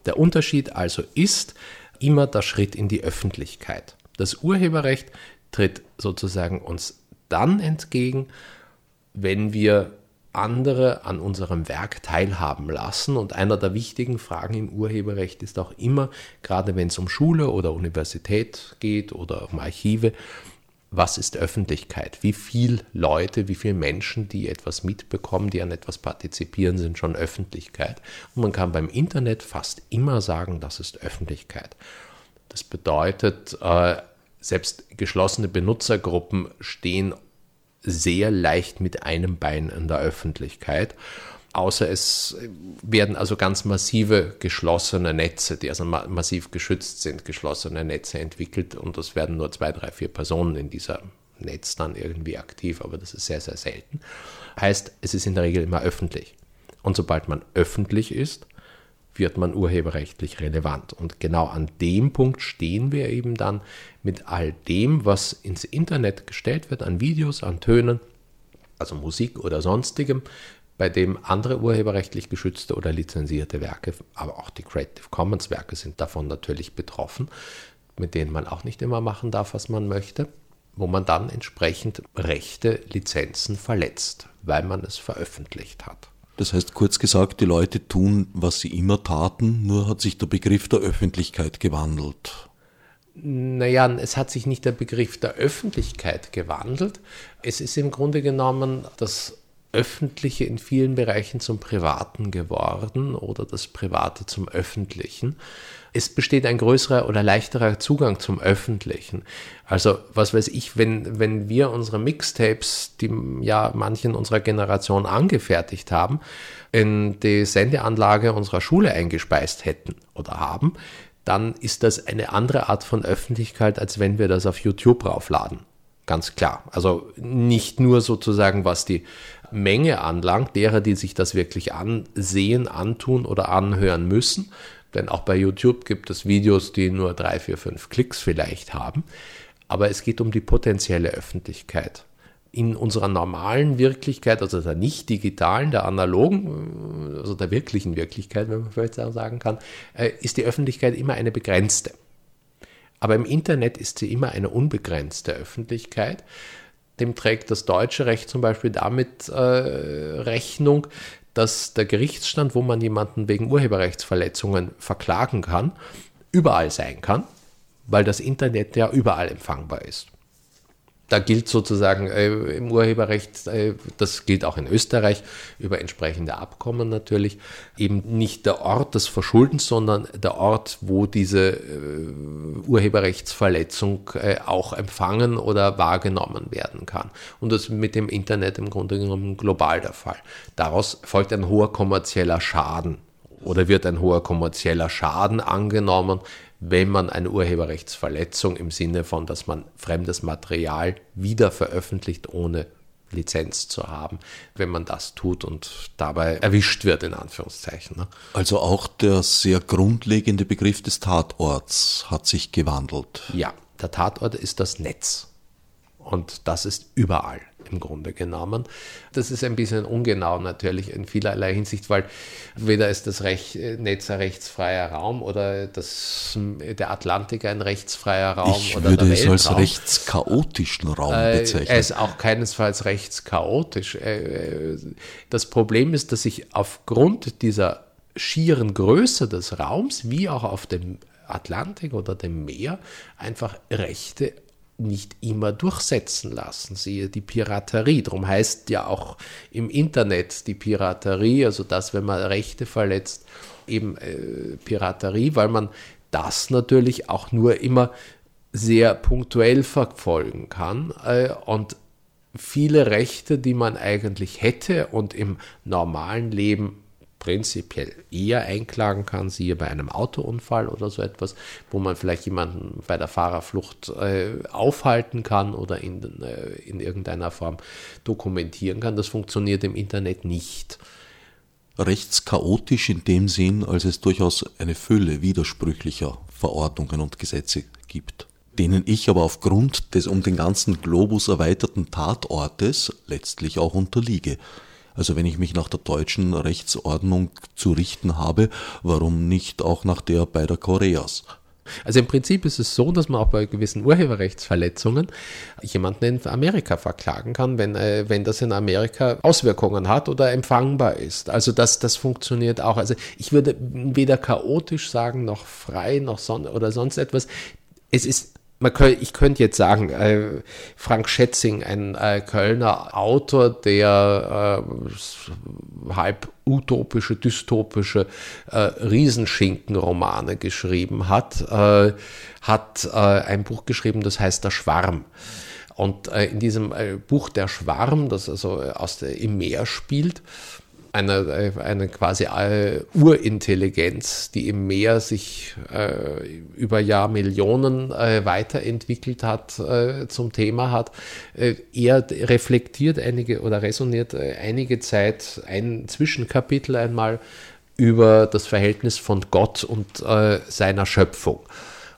Der Unterschied also ist immer der Schritt in die Öffentlichkeit. Das Urheberrecht tritt sozusagen uns dann entgegen, wenn wir andere an unserem Werk teilhaben lassen. Und einer der wichtigen Fragen im Urheberrecht ist auch immer, gerade wenn es um Schule oder Universität geht oder um Archive, was ist Öffentlichkeit? Wie viele Leute, wie viele Menschen, die etwas mitbekommen, die an etwas partizipieren, sind schon Öffentlichkeit? Und man kann beim Internet fast immer sagen, das ist Öffentlichkeit. Das bedeutet, äh, selbst geschlossene Benutzergruppen stehen sehr leicht mit einem Bein in der Öffentlichkeit. Außer es werden also ganz massive geschlossene Netze, die also massiv geschützt sind, geschlossene Netze entwickelt und es werden nur zwei, drei, vier Personen in dieser Netz dann irgendwie aktiv, aber das ist sehr, sehr selten. Heißt, es ist in der Regel immer öffentlich. Und sobald man öffentlich ist, wird man urheberrechtlich relevant. Und genau an dem Punkt stehen wir eben dann mit all dem, was ins Internet gestellt wird, an Videos, an Tönen, also Musik oder sonstigem, bei dem andere urheberrechtlich geschützte oder lizenzierte Werke, aber auch die Creative Commons Werke sind davon natürlich betroffen, mit denen man auch nicht immer machen darf, was man möchte, wo man dann entsprechend Rechte, Lizenzen verletzt, weil man es veröffentlicht hat. Das heißt, kurz gesagt, die Leute tun, was sie immer taten, nur hat sich der Begriff der Öffentlichkeit gewandelt. Naja, es hat sich nicht der Begriff der Öffentlichkeit gewandelt. Es ist im Grunde genommen das Öffentliche in vielen Bereichen zum Privaten geworden oder das Private zum Öffentlichen. Es besteht ein größerer oder leichterer Zugang zum Öffentlichen. Also, was weiß ich, wenn, wenn wir unsere Mixtapes, die ja manchen unserer Generation angefertigt haben, in die Sendeanlage unserer Schule eingespeist hätten oder haben, dann ist das eine andere Art von Öffentlichkeit, als wenn wir das auf YouTube raufladen. Ganz klar. Also nicht nur sozusagen, was die Menge anlangt, derer, die sich das wirklich ansehen, antun oder anhören müssen. Denn auch bei YouTube gibt es Videos, die nur drei, vier, fünf Klicks vielleicht haben. Aber es geht um die potenzielle Öffentlichkeit. In unserer normalen Wirklichkeit, also der nicht digitalen, der analogen, also der wirklichen Wirklichkeit, wenn man vielleicht sagen kann, äh, ist die Öffentlichkeit immer eine begrenzte. Aber im Internet ist sie immer eine unbegrenzte Öffentlichkeit dem trägt das deutsche Recht zum Beispiel damit äh, Rechnung, dass der Gerichtsstand, wo man jemanden wegen Urheberrechtsverletzungen verklagen kann, überall sein kann, weil das Internet ja überall empfangbar ist da gilt sozusagen äh, im Urheberrecht, äh, das gilt auch in Österreich über entsprechende Abkommen natürlich, eben nicht der Ort des Verschuldens, sondern der Ort, wo diese äh, Urheberrechtsverletzung äh, auch empfangen oder wahrgenommen werden kann. Und das ist mit dem Internet im Grunde genommen global der Fall. Daraus folgt ein hoher kommerzieller Schaden oder wird ein hoher kommerzieller Schaden angenommen, wenn man eine Urheberrechtsverletzung im Sinne von, dass man fremdes Material wieder veröffentlicht, ohne Lizenz zu haben, wenn man das tut und dabei erwischt wird, in Anführungszeichen. Ne? Also auch der sehr grundlegende Begriff des Tatorts hat sich gewandelt. Ja, der Tatort ist das Netz. Und das ist überall im Grunde genommen. Das ist ein bisschen ungenau natürlich in vielerlei Hinsicht, weil weder ist das Rech Netz ein rechtsfreier Raum oder das, der Atlantik ein rechtsfreier Raum ich oder würde es als rechtschaotischen Raum äh, bezeichnen. Er ist auch keinesfalls rechtschaotisch. Äh, das Problem ist, dass sich aufgrund dieser schieren Größe des Raums, wie auch auf dem Atlantik oder dem Meer, einfach Rechte nicht immer durchsetzen lassen. Siehe die Piraterie. Darum heißt ja auch im Internet die Piraterie, also das, wenn man Rechte verletzt, eben äh, Piraterie, weil man das natürlich auch nur immer sehr punktuell verfolgen kann äh, und viele Rechte, die man eigentlich hätte und im normalen Leben prinzipiell eher einklagen kann, siehe bei einem Autounfall oder so etwas, wo man vielleicht jemanden bei der Fahrerflucht äh, aufhalten kann oder in, äh, in irgendeiner Form dokumentieren kann. Das funktioniert im Internet nicht. Rechtschaotisch in dem Sinn, als es durchaus eine Fülle widersprüchlicher Verordnungen und Gesetze gibt denen ich aber aufgrund des um den ganzen Globus erweiterten Tatortes letztlich auch unterliege. Also wenn ich mich nach der deutschen Rechtsordnung zu richten habe, warum nicht auch nach der bei der Koreas? Also im Prinzip ist es so, dass man auch bei gewissen Urheberrechtsverletzungen jemanden in Amerika verklagen kann, wenn, äh, wenn das in Amerika Auswirkungen hat oder empfangbar ist. Also das, das funktioniert auch. Also ich würde weder chaotisch sagen, noch frei, noch son oder sonst etwas. Es ist könnte, ich könnte jetzt sagen, äh, Frank Schätzing, ein äh, Kölner Autor, der äh, halb utopische, dystopische äh, Riesenschinken-Romane geschrieben hat, äh, hat äh, ein Buch geschrieben, das heißt Der Schwarm. Und in diesem Buch Der Schwarm, das also aus der, im Meer spielt, eine, eine quasi äh, Urintelligenz, die im Meer sich äh, über Jahrmillionen äh, weiterentwickelt hat, äh, zum Thema hat. Äh, er reflektiert einige oder resoniert äh, einige Zeit ein Zwischenkapitel einmal über das Verhältnis von Gott und seiner Schöpfung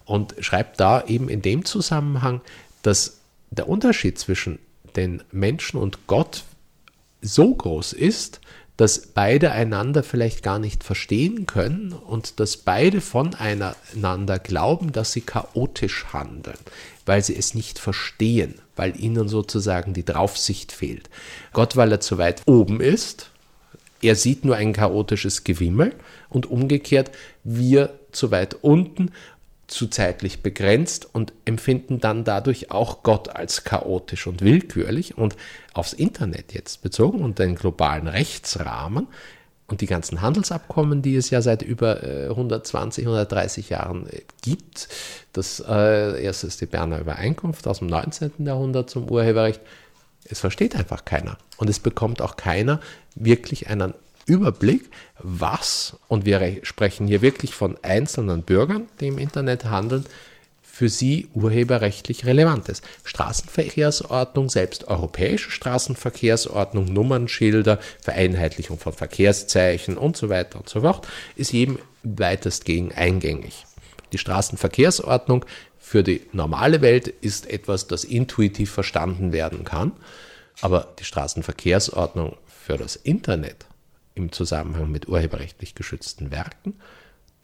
und schreibt da eben in dem Zusammenhang, dass der Unterschied zwischen den Menschen und Gott so groß ist, dass beide einander vielleicht gar nicht verstehen können und dass beide voneinander glauben, dass sie chaotisch handeln, weil sie es nicht verstehen, weil ihnen sozusagen die Draufsicht fehlt. Gott, weil er zu weit oben ist, er sieht nur ein chaotisches Gewimmel und umgekehrt wir zu weit unten, zu zeitlich begrenzt und empfinden dann dadurch auch Gott als chaotisch und willkürlich und aufs Internet jetzt bezogen und den globalen Rechtsrahmen und die ganzen Handelsabkommen, die es ja seit über 120, äh, 130 Jahren äh, gibt. Das äh, erste ist die Berner Übereinkunft aus dem 19. Jahrhundert zum Urheberrecht. Es versteht einfach keiner. Und es bekommt auch keiner wirklich einen Überblick, was, und wir sprechen hier wirklich von einzelnen Bürgern, die im Internet handeln, für sie urheberrechtlich relevant ist. Straßenverkehrsordnung, selbst europäische Straßenverkehrsordnung, Nummernschilder, Vereinheitlichung von Verkehrszeichen und so weiter und so fort, ist jedem weitestgehend eingängig. Die Straßenverkehrsordnung für die normale Welt ist etwas, das intuitiv verstanden werden kann, aber die Straßenverkehrsordnung für das Internet im Zusammenhang mit urheberrechtlich geschützten Werken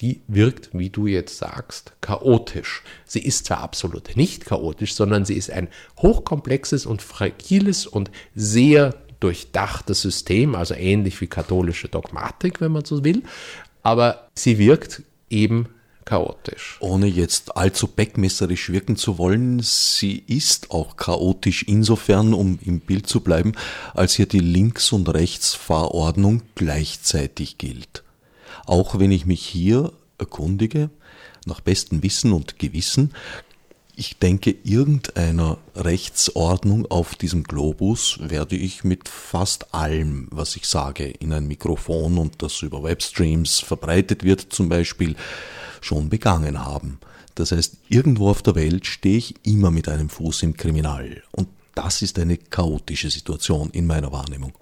die wirkt, wie du jetzt sagst, chaotisch. Sie ist zwar absolut nicht chaotisch, sondern sie ist ein hochkomplexes und fragiles und sehr durchdachtes System, also ähnlich wie katholische Dogmatik, wenn man so will, aber sie wirkt eben chaotisch. Ohne jetzt allzu beckmesserisch wirken zu wollen, sie ist auch chaotisch insofern, um im Bild zu bleiben, als hier die Links- und Rechtsfahrordnung gleichzeitig gilt. Auch wenn ich mich hier erkundige, nach bestem Wissen und Gewissen, ich denke, irgendeiner Rechtsordnung auf diesem Globus werde ich mit fast allem, was ich sage, in ein Mikrofon und das über Webstreams verbreitet wird zum Beispiel, schon begangen haben. Das heißt, irgendwo auf der Welt stehe ich immer mit einem Fuß im Kriminal. Und das ist eine chaotische Situation in meiner Wahrnehmung.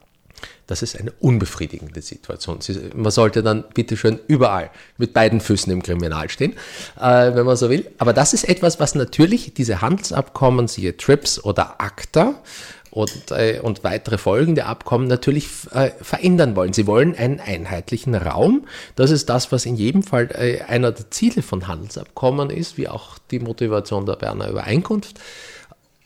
Das ist eine unbefriedigende Situation. Man sollte dann bitteschön überall mit beiden Füßen im Kriminal stehen, äh, wenn man so will. Aber das ist etwas, was natürlich diese Handelsabkommen, siehe TRIPS oder ACTA, und, äh, und weitere folgende Abkommen natürlich äh, verändern wollen. Sie wollen einen einheitlichen Raum. Das ist das, was in jedem Fall äh, einer der Ziele von Handelsabkommen ist, wie auch die Motivation der Berner Übereinkunft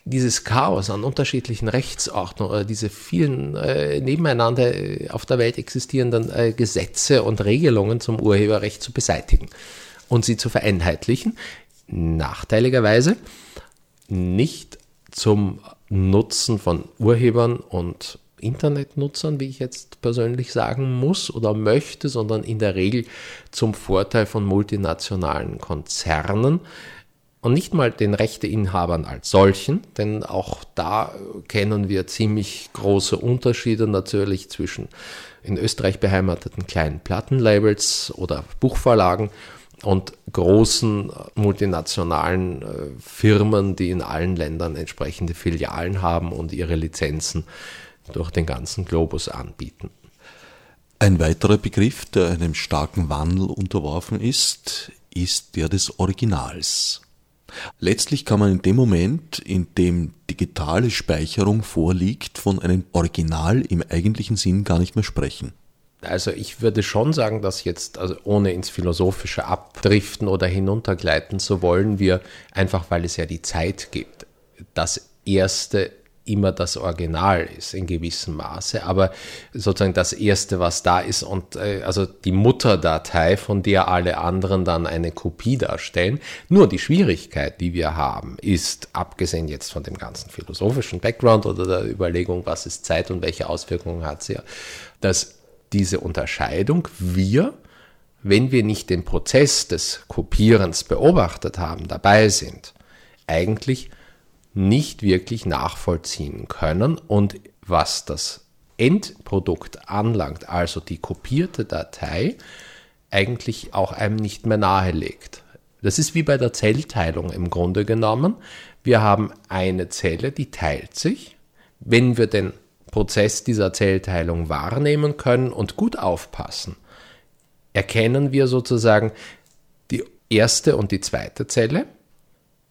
dieses Chaos an unterschiedlichen Rechtsordnungen oder diese vielen äh, nebeneinander äh, auf der Welt existierenden äh, Gesetze und Regelungen zum Urheberrecht zu beseitigen und sie zu vereinheitlichen, nachteiligerweise nicht zum Nutzen von Urhebern und Internetnutzern, wie ich jetzt persönlich sagen muss oder möchte, sondern in der Regel zum Vorteil von multinationalen Konzernen, und nicht mal den Rechteinhabern als solchen, denn auch da kennen wir ziemlich große Unterschiede natürlich zwischen in Österreich beheimateten kleinen Plattenlabels oder Buchverlagen und großen multinationalen äh, Firmen, die in allen Ländern entsprechende Filialen haben und ihre Lizenzen durch den ganzen Globus anbieten. Ein weiterer Begriff, der einem starken Wandel unterworfen ist, ist der des Originals. Letztlich kann man in dem Moment, in dem digitale Speicherung vorliegt, von einem Original im eigentlichen Sinn gar nicht mehr sprechen. Also ich würde schon sagen, dass jetzt, also ohne ins Philosophische abdriften oder hinuntergleiten zu wollen, wir einfach, weil es ja die Zeit gibt, das erste immer das Original ist in gewissem Maße, aber sozusagen das erste, was da ist und äh, also die Mutterdatei, von der alle anderen dann eine Kopie darstellen. Nur die Schwierigkeit, die wir haben, ist, abgesehen jetzt von dem ganzen philosophischen Background oder der Überlegung, was ist Zeit und welche Auswirkungen hat sie, dass diese Unterscheidung wir wenn wir nicht den Prozess des Kopierens beobachtet haben, dabei sind, eigentlich nicht wirklich nachvollziehen können und was das Endprodukt anlangt, also die kopierte Datei, eigentlich auch einem nicht mehr nahelegt. Das ist wie bei der Zellteilung im Grunde genommen. Wir haben eine Zelle, die teilt sich. Wenn wir den Prozess dieser Zellteilung wahrnehmen können und gut aufpassen, erkennen wir sozusagen die erste und die zweite Zelle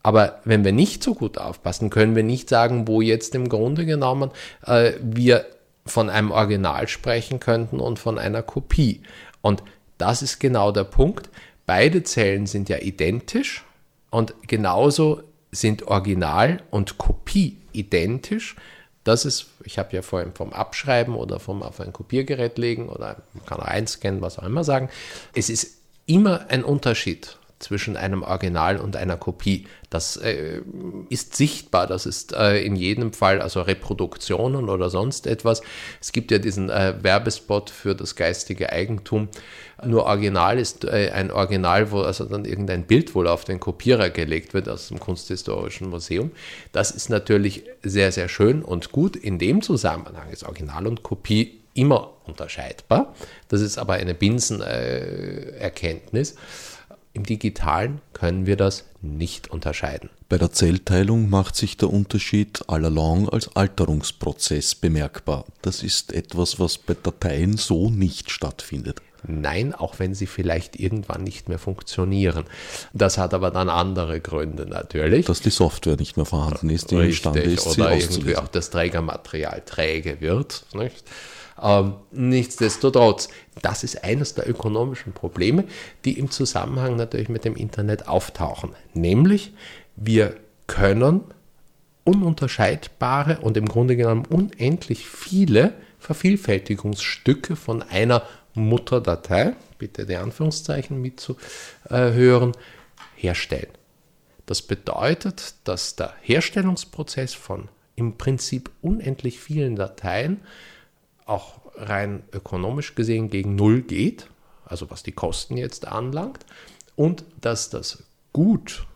aber wenn wir nicht so gut aufpassen, können wir nicht sagen, wo jetzt im Grunde genommen äh, wir von einem Original sprechen könnten und von einer Kopie. Und das ist genau der Punkt. Beide Zellen sind ja identisch und genauso sind Original und Kopie identisch. Das ist, ich habe ja vorhin vom Abschreiben oder vom auf ein Kopiergerät legen oder man kann auch einscannen, was auch immer sagen. Es ist immer ein Unterschied zwischen einem Original und einer Kopie. Das äh, ist sichtbar, das ist äh, in jedem Fall, also Reproduktionen oder sonst etwas. Es gibt ja diesen äh, Werbespot für das geistige Eigentum. Nur Original ist äh, ein Original, wo also dann irgendein Bild wohl auf den Kopierer gelegt wird aus dem Kunsthistorischen Museum. Das ist natürlich sehr, sehr schön und gut. In dem Zusammenhang ist Original und Kopie immer unterscheidbar. Das ist aber eine Binsenerkenntnis. Äh, im digitalen können wir das nicht unterscheiden. Bei der Zellteilung macht sich der Unterschied allalong als Alterungsprozess bemerkbar. Das ist etwas, was bei Dateien so nicht stattfindet. Nein, auch wenn sie vielleicht irgendwann nicht mehr funktionieren. Das hat aber dann andere Gründe natürlich. Dass die Software nicht mehr vorhanden ist, die Richtig, imstande ist, sie oder irgendwie auch das Trägermaterial träge wird. Nicht? Ähm, nichtsdestotrotz, das ist eines der ökonomischen Probleme, die im Zusammenhang natürlich mit dem Internet auftauchen. Nämlich, wir können ununterscheidbare und im Grunde genommen unendlich viele Vervielfältigungsstücke von einer Mutterdatei, bitte die Anführungszeichen mitzuhören, herstellen. Das bedeutet, dass der Herstellungsprozess von im Prinzip unendlich vielen Dateien auch rein ökonomisch gesehen gegen Null geht, also was die Kosten jetzt anlangt, und dass das Gut,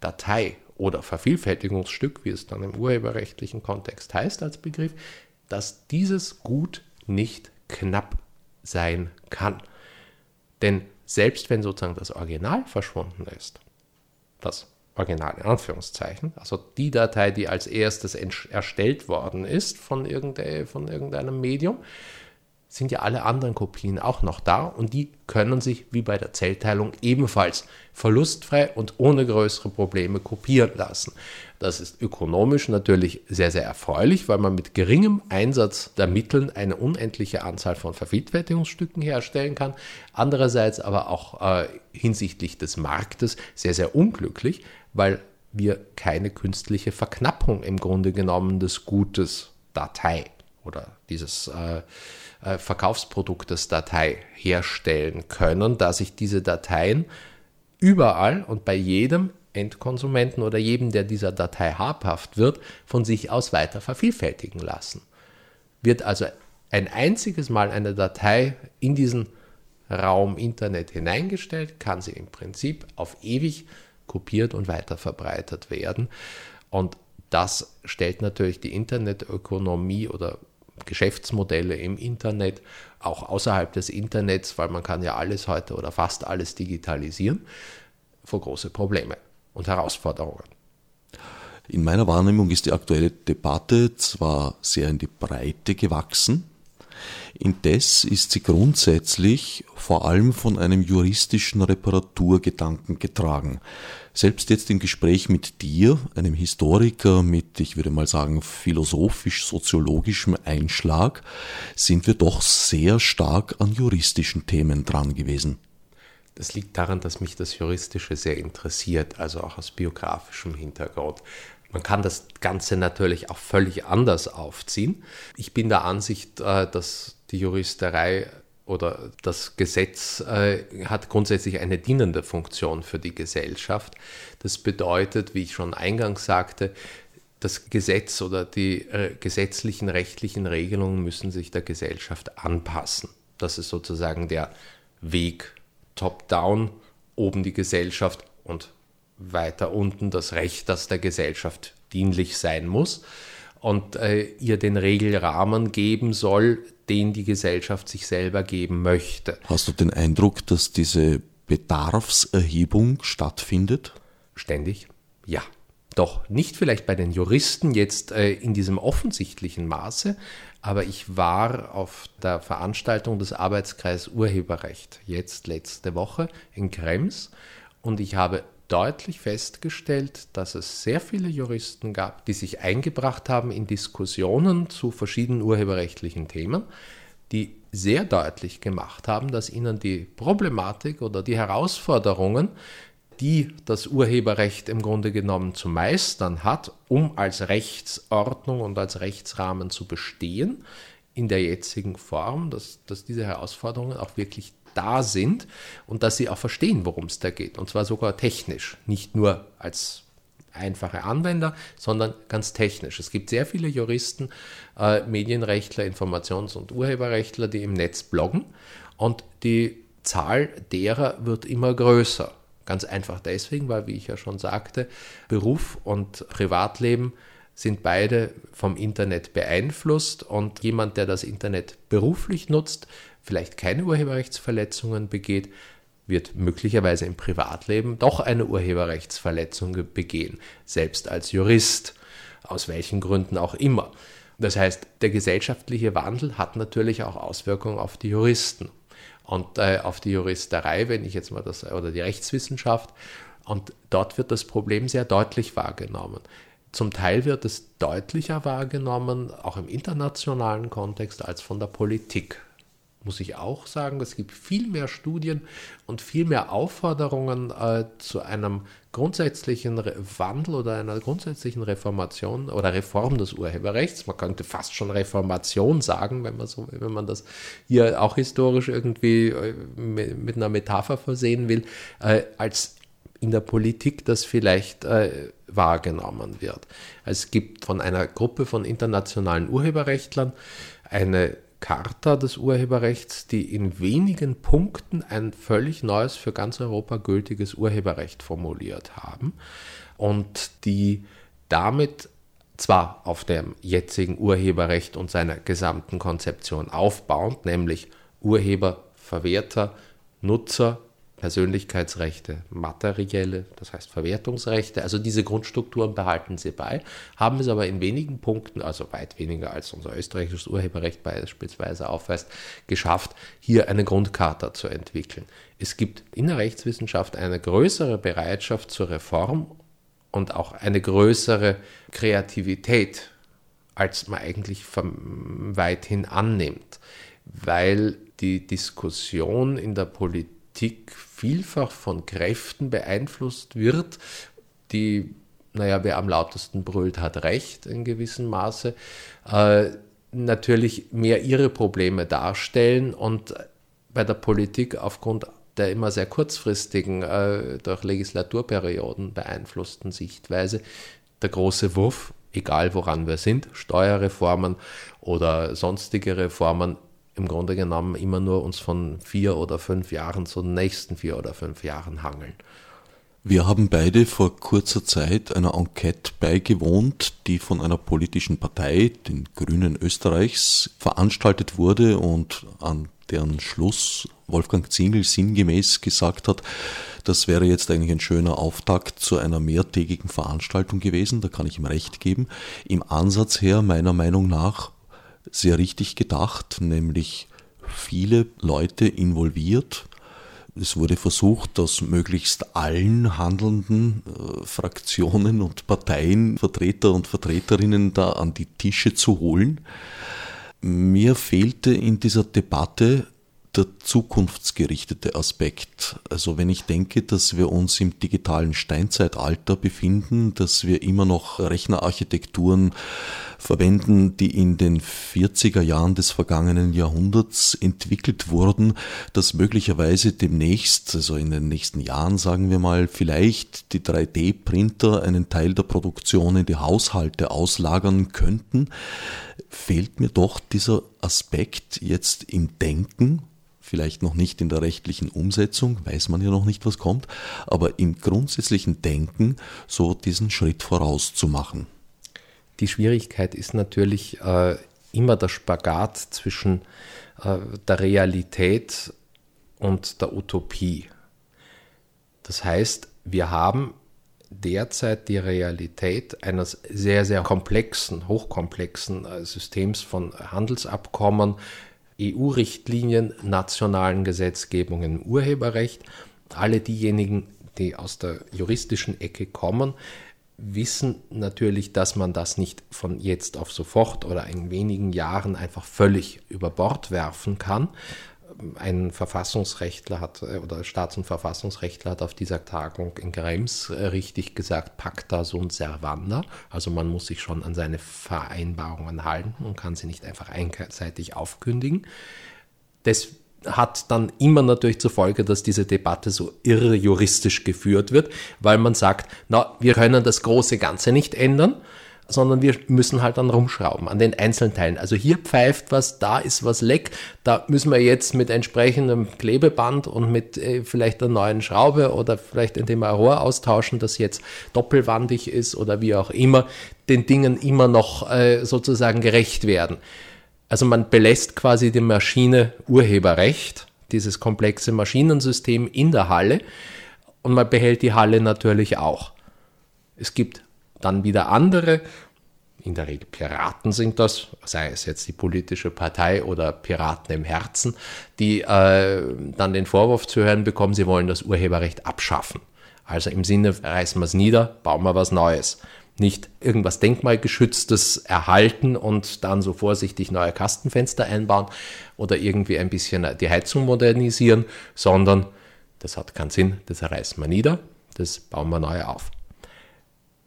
Datei oder Vervielfältigungsstück, wie es dann im urheberrechtlichen Kontext heißt als Begriff, dass dieses Gut nicht knapp sein kann. Denn selbst wenn sozusagen das Original verschwunden ist, das Original in Anführungszeichen, also die Datei, die als erstes erstellt worden ist von, irgendein, von irgendeinem Medium, sind ja alle anderen Kopien auch noch da und die können sich wie bei der Zellteilung ebenfalls verlustfrei und ohne größere Probleme kopieren lassen. Das ist ökonomisch natürlich sehr, sehr erfreulich, weil man mit geringem Einsatz der Mittel eine unendliche Anzahl von Vervielfältigungsstücken herstellen kann. Andererseits aber auch äh, hinsichtlich des Marktes sehr, sehr unglücklich, weil wir keine künstliche Verknappung im Grunde genommen des Gutes Datei oder dieses äh, äh, Verkaufsproduktes Datei herstellen können, da sich diese Dateien überall und bei jedem Endkonsumenten oder jedem, der dieser Datei habhaft wird, von sich aus weiter vervielfältigen lassen. Wird also ein einziges Mal eine Datei in diesen Raum Internet hineingestellt, kann sie im Prinzip auf ewig kopiert und weiter verbreitet werden. Und das stellt natürlich die Internetökonomie oder Geschäftsmodelle im Internet, auch außerhalb des Internets, weil man kann ja alles heute oder fast alles digitalisieren, vor große Probleme und Herausforderungen. In meiner Wahrnehmung ist die aktuelle Debatte zwar sehr in die Breite gewachsen, Indes ist sie grundsätzlich vor allem von einem juristischen Reparaturgedanken getragen. Selbst jetzt im Gespräch mit dir, einem Historiker mit, ich würde mal sagen, philosophisch-soziologischem Einschlag, sind wir doch sehr stark an juristischen Themen dran gewesen. Das liegt daran, dass mich das Juristische sehr interessiert, also auch aus biografischem Hintergrund. Man kann das Ganze natürlich auch völlig anders aufziehen. Ich bin der Ansicht, äh, dass die Juristerei oder das Gesetz äh, hat grundsätzlich eine dienende Funktion für die Gesellschaft. Das bedeutet, wie ich schon eingangs sagte, das Gesetz oder die äh, gesetzlichen rechtlichen Regelungen müssen sich der Gesellschaft anpassen. Das ist sozusagen der Weg top-down, oben die Gesellschaft und weiter unten das Recht, das der Gesellschaft dienlich sein muss und äh, ihr den Regelrahmen geben soll, den die Gesellschaft sich selber geben möchte. Hast du den Eindruck, dass diese Bedarfserhebung stattfindet? Ständig? Ja. Doch nicht vielleicht bei den Juristen jetzt äh, in diesem offensichtlichen Maße, aber ich war auf der Veranstaltung des Arbeitskreises Urheberrecht jetzt letzte Woche in Krems und ich habe deutlich festgestellt, dass es sehr viele Juristen gab, die sich eingebracht haben in Diskussionen zu verschiedenen urheberrechtlichen Themen, die sehr deutlich gemacht haben, dass ihnen die Problematik oder die Herausforderungen die das Urheberrecht im Grunde genommen zu meistern hat, um als Rechtsordnung und als Rechtsrahmen zu bestehen, in der jetzigen Form, dass, dass diese Herausforderungen auch wirklich da sind und dass sie auch verstehen, worum es da geht. Und zwar sogar technisch, nicht nur als einfache Anwender, sondern ganz technisch. Es gibt sehr viele Juristen, äh, Medienrechtler, Informations- und Urheberrechtler, die im Netz bloggen und die Zahl derer wird immer größer. Ganz einfach deswegen, weil, wie ich ja schon sagte, Beruf und Privatleben sind beide vom Internet beeinflusst und jemand, der das Internet beruflich nutzt, vielleicht keine Urheberrechtsverletzungen begeht, wird möglicherweise im Privatleben doch eine Urheberrechtsverletzung begehen, selbst als Jurist, aus welchen Gründen auch immer. Das heißt, der gesellschaftliche Wandel hat natürlich auch Auswirkungen auf die Juristen und äh, auf die Juristerei, wenn ich jetzt mal das, oder die Rechtswissenschaft. Und dort wird das Problem sehr deutlich wahrgenommen. Zum Teil wird es deutlicher wahrgenommen, auch im internationalen Kontext, als von der Politik muss ich auch sagen, es gibt viel mehr Studien und viel mehr Aufforderungen äh, zu einem grundsätzlichen Wandel oder einer grundsätzlichen Reformation oder Reform des Urheberrechts. Man könnte fast schon Reformation sagen, wenn man, so, wenn man das hier auch historisch irgendwie äh, mit einer Metapher versehen will, äh, als in der Politik das vielleicht äh, wahrgenommen wird. Es gibt von einer Gruppe von internationalen Urheberrechtlern eine Charta des Urheberrechts, die in wenigen Punkten ein völlig neues, für ganz Europa gültiges Urheberrecht formuliert haben und die damit zwar auf dem jetzigen Urheberrecht und seiner gesamten Konzeption aufbauend, nämlich Urheber, Verwerter, Nutzer, Persönlichkeitsrechte, materielle, das heißt Verwertungsrechte, also diese Grundstrukturen behalten sie bei, haben es aber in wenigen Punkten, also weit weniger als unser österreichisches Urheberrecht beispielsweise aufweist, geschafft, hier eine Grundkarte zu entwickeln. Es gibt in der Rechtswissenschaft eine größere Bereitschaft zur Reform und auch eine größere Kreativität, als man eigentlich weithin annimmt, weil die Diskussion in der Politik vielfach von Kräften beeinflusst wird, die, naja, wer am lautesten brüllt, hat recht in gewissem Maße, äh, natürlich mehr ihre Probleme darstellen und bei der Politik aufgrund der immer sehr kurzfristigen, äh, durch Legislaturperioden beeinflussten Sichtweise der große Wurf, egal woran wir sind, Steuerreformen oder sonstige Reformen, im Grunde genommen immer nur uns von vier oder fünf Jahren zu den nächsten vier oder fünf Jahren hangeln. Wir haben beide vor kurzer Zeit einer Enquete beigewohnt, die von einer politischen Partei, den Grünen Österreichs, veranstaltet wurde und an deren Schluss Wolfgang Zingel sinngemäß gesagt hat, das wäre jetzt eigentlich ein schöner Auftakt zu einer mehrtägigen Veranstaltung gewesen, da kann ich ihm recht geben. Im Ansatz her, meiner Meinung nach, sehr richtig gedacht, nämlich viele Leute involviert. Es wurde versucht, aus möglichst allen handelnden äh, Fraktionen und Parteien Vertreter und Vertreterinnen da an die Tische zu holen. Mir fehlte in dieser Debatte der zukunftsgerichtete Aspekt. Also wenn ich denke, dass wir uns im digitalen Steinzeitalter befinden, dass wir immer noch Rechnerarchitekturen verwenden, die in den 40er Jahren des vergangenen Jahrhunderts entwickelt wurden, dass möglicherweise demnächst, also in den nächsten Jahren sagen wir mal, vielleicht die 3D-Printer einen Teil der Produktion in die Haushalte auslagern könnten, fehlt mir doch dieser Aspekt jetzt im Denken vielleicht noch nicht in der rechtlichen Umsetzung, weiß man ja noch nicht, was kommt, aber im grundsätzlichen Denken so diesen Schritt voraus zu machen. Die Schwierigkeit ist natürlich äh, immer der Spagat zwischen äh, der Realität und der Utopie. Das heißt, wir haben derzeit die Realität eines sehr, sehr komplexen, hochkomplexen äh, Systems von Handelsabkommen, EU-Richtlinien, nationalen Gesetzgebungen Urheberrecht. Alle diejenigen, die aus der juristischen Ecke kommen, wissen natürlich, dass man das nicht von jetzt auf sofort oder in wenigen Jahren einfach völlig über Bord werfen kann. Ein Verfassungsrechtler hat äh, oder Staats- und Verfassungsrechtler hat auf dieser Tagung in Krems äh, richtig gesagt, pacta sunt servanda. Also man muss sich schon an seine Vereinbarungen halten und kann sie nicht einfach einseitig aufkündigen. Das hat dann immer natürlich zur Folge, dass diese Debatte so irre juristisch geführt wird, weil man sagt, na, wir können das große Ganze nicht ändern, sondern wir müssen halt dann rumschrauben an den einzelnen Teilen. Also hier pfeift was, da ist was leck, da müssen wir jetzt mit entsprechendem Klebeband und mit äh, vielleicht einer neuen Schraube oder vielleicht indem wir ein Rohr austauschen, das jetzt doppelwandig ist oder wie auch immer, den Dingen immer noch äh, sozusagen gerecht werden. Also man belässt quasi die Maschine Urheberrecht, dieses komplexe Maschinensystem in der Halle und man behält die Halle natürlich auch. Es gibt dann wieder andere, in der Regel Piraten sind das, sei es jetzt die politische Partei oder Piraten im Herzen, die äh, dann den Vorwurf zu hören bekommen, sie wollen das Urheberrecht abschaffen. Also im Sinne, reißen wir es nieder, bauen wir was Neues. Nicht irgendwas Denkmalgeschütztes erhalten und dann so vorsichtig neue Kastenfenster einbauen oder irgendwie ein bisschen die Heizung modernisieren, sondern das hat keinen Sinn, das reißen wir nieder, das bauen wir neu auf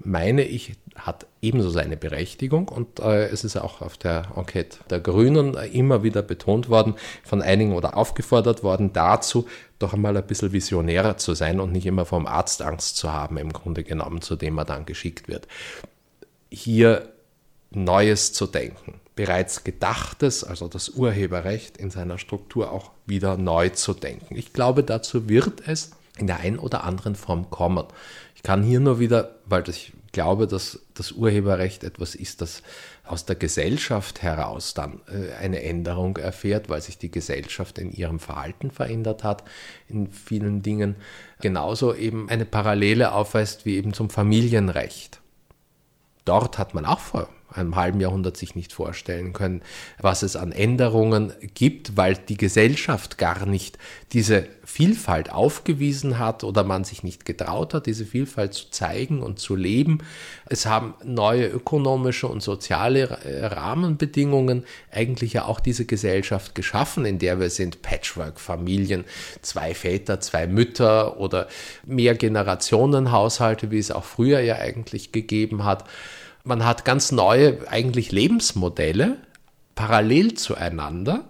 meine ich, hat ebenso seine Berechtigung und äh, es ist auch auf der Enquete der Grünen immer wieder betont worden, von einigen oder aufgefordert worden dazu, doch einmal ein bisschen visionärer zu sein und nicht immer vom Arzt Angst zu haben, im Grunde genommen, zu dem er dann geschickt wird. Hier Neues zu denken, bereits Gedachtes, also das Urheberrecht in seiner Struktur auch wieder neu zu denken. Ich glaube, dazu wird es in der einen oder anderen Form kommen. Ich kann hier nur wieder, weil ich glaube, dass das Urheberrecht etwas ist, das aus der Gesellschaft heraus dann äh, eine Änderung erfährt, weil sich die Gesellschaft in ihrem Verhalten verändert hat, in vielen Dingen genauso eben eine Parallele aufweist wie eben zum Familienrecht. Dort hat man auch vor einem halben Jahrhundert sich nicht vorstellen können, was es an Änderungen gibt, weil die Gesellschaft gar nicht diese Vielfalt aufgewiesen hat oder man sich nicht getraut hat, diese Vielfalt zu zeigen und zu leben. Es haben neue ökonomische und soziale Rahmenbedingungen eigentlich ja auch diese Gesellschaft geschaffen, in der wir sind Patchwork-Familien, zwei Väter, zwei Mütter oder mehr Generationenhaushalte, wie es auch früher ja eigentlich gegeben hat. Man hat ganz neue eigentlich Lebensmodelle parallel zueinander.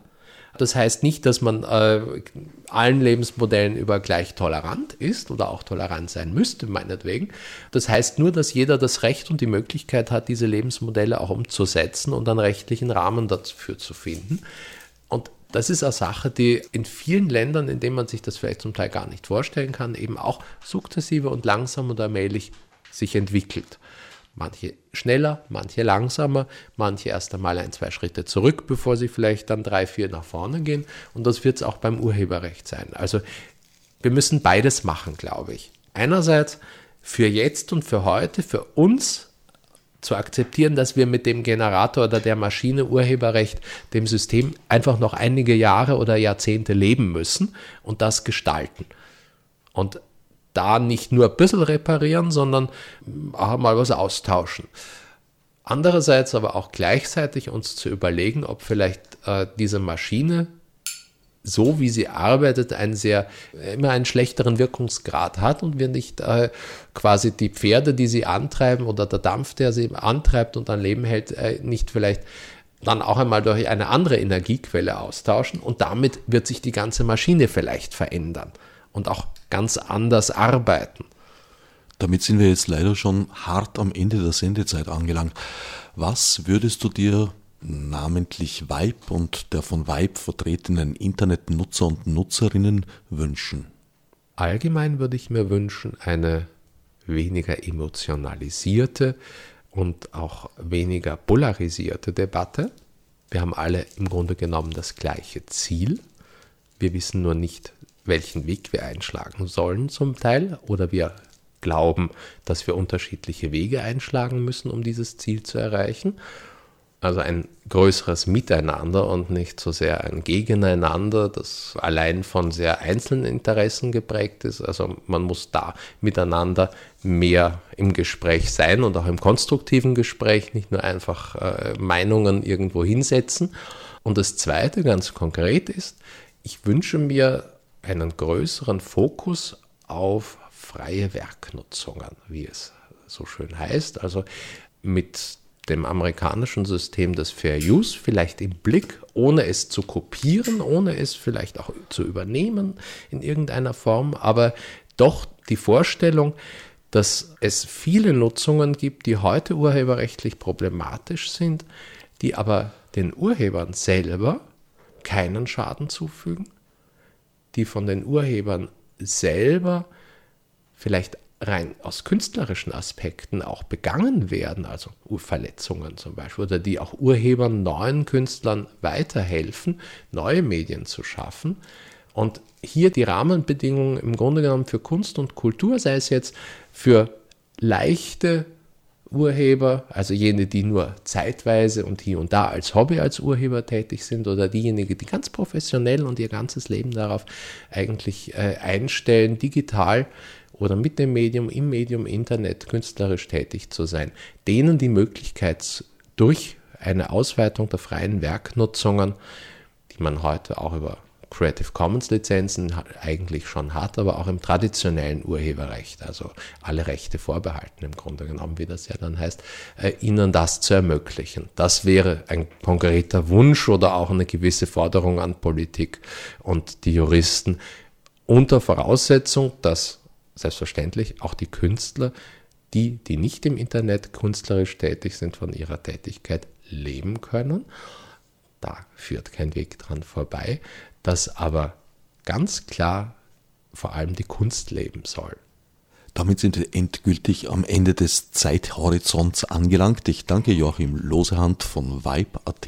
Das heißt nicht, dass man äh, allen Lebensmodellen über gleich tolerant ist oder auch tolerant sein müsste, meinetwegen. Das heißt nur, dass jeder das Recht und die Möglichkeit hat, diese Lebensmodelle auch umzusetzen und einen rechtlichen Rahmen dafür zu finden. Und das ist eine Sache, die in vielen Ländern, in denen man sich das vielleicht zum Teil gar nicht vorstellen kann, eben auch sukzessive und langsam und allmählich sich entwickelt. Manche schneller, manche langsamer, manche erst einmal ein, zwei Schritte zurück, bevor sie vielleicht dann drei, vier nach vorne gehen. Und das wird es auch beim Urheberrecht sein. Also wir müssen beides machen, glaube ich. Einerseits für jetzt und für heute, für uns zu akzeptieren, dass wir mit dem Generator oder der Maschine Urheberrecht, dem System einfach noch einige Jahre oder Jahrzehnte leben müssen und das gestalten. Und da nicht nur ein bisschen reparieren, sondern auch mal was austauschen. Andererseits aber auch gleichzeitig uns zu überlegen, ob vielleicht äh, diese Maschine, so wie sie arbeitet, einen sehr, immer einen schlechteren Wirkungsgrad hat und wir nicht äh, quasi die Pferde, die sie antreiben oder der Dampf, der sie antreibt und am Leben hält, äh, nicht vielleicht dann auch einmal durch eine andere Energiequelle austauschen und damit wird sich die ganze Maschine vielleicht verändern und auch ganz anders arbeiten. Damit sind wir jetzt leider schon hart am Ende der Sendezeit angelangt. Was würdest du dir namentlich Vibe und der von Vibe vertretenen Internetnutzer und Nutzerinnen wünschen? Allgemein würde ich mir wünschen, eine weniger emotionalisierte und auch weniger polarisierte Debatte. Wir haben alle im Grunde genommen das gleiche Ziel. Wir wissen nur nicht, welchen Weg wir einschlagen sollen zum Teil oder wir glauben, dass wir unterschiedliche Wege einschlagen müssen, um dieses Ziel zu erreichen. Also ein größeres Miteinander und nicht so sehr ein Gegeneinander, das allein von sehr einzelnen Interessen geprägt ist. Also man muss da miteinander mehr im Gespräch sein und auch im konstruktiven Gespräch, nicht nur einfach äh, Meinungen irgendwo hinsetzen. Und das Zweite ganz konkret ist, ich wünsche mir einen größeren Fokus auf freie Werknutzungen, wie es so schön heißt. Also mit dem amerikanischen System des Fair Use vielleicht im Blick, ohne es zu kopieren, ohne es vielleicht auch zu übernehmen in irgendeiner Form, aber doch die Vorstellung, dass es viele Nutzungen gibt, die heute urheberrechtlich problematisch sind, die aber den Urhebern selber keinen Schaden zufügen, die von den Urhebern selber vielleicht rein aus künstlerischen Aspekten auch begangen werden, also Urverletzungen zum Beispiel, oder die auch Urhebern, neuen Künstlern weiterhelfen, neue Medien zu schaffen. Und hier die Rahmenbedingungen im Grunde genommen für Kunst und Kultur, sei es jetzt für leichte Urheber, also jene, die nur zeitweise und hier und da als Hobby als Urheber tätig sind oder diejenigen, die ganz professionell und ihr ganzes Leben darauf eigentlich äh, einstellen, digital oder mit dem Medium, im Medium Internet künstlerisch tätig zu sein, denen die Möglichkeit durch eine Ausweitung der freien Werknutzungen, die man heute auch über Creative Commons Lizenzen eigentlich schon hat, aber auch im traditionellen Urheberrecht, also alle Rechte vorbehalten im Grunde genommen, wie das ja dann heißt, äh, ihnen das zu ermöglichen. Das wäre ein konkreter Wunsch oder auch eine gewisse Forderung an Politik und die Juristen unter Voraussetzung, dass selbstverständlich auch die Künstler, die, die nicht im Internet künstlerisch tätig sind, von ihrer Tätigkeit leben können. Da führt kein Weg dran vorbei, dass aber ganz klar vor allem die Kunst leben soll. Damit sind wir endgültig am Ende des Zeithorizonts angelangt. Ich danke Joachim Losehand von Vibe.at.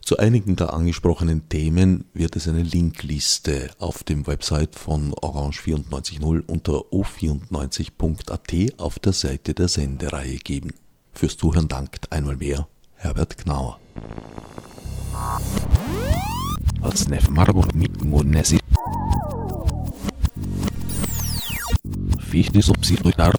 Zu einigen der angesprochenen Themen wird es eine Linkliste auf dem Website von Orange 94.0 unter o94.at auf der Seite der Sendereihe geben. Fürs Zuhören dankt einmal mehr Herbert Knauer. Als Nef Marburg mit Monesi. Fichte subsidiar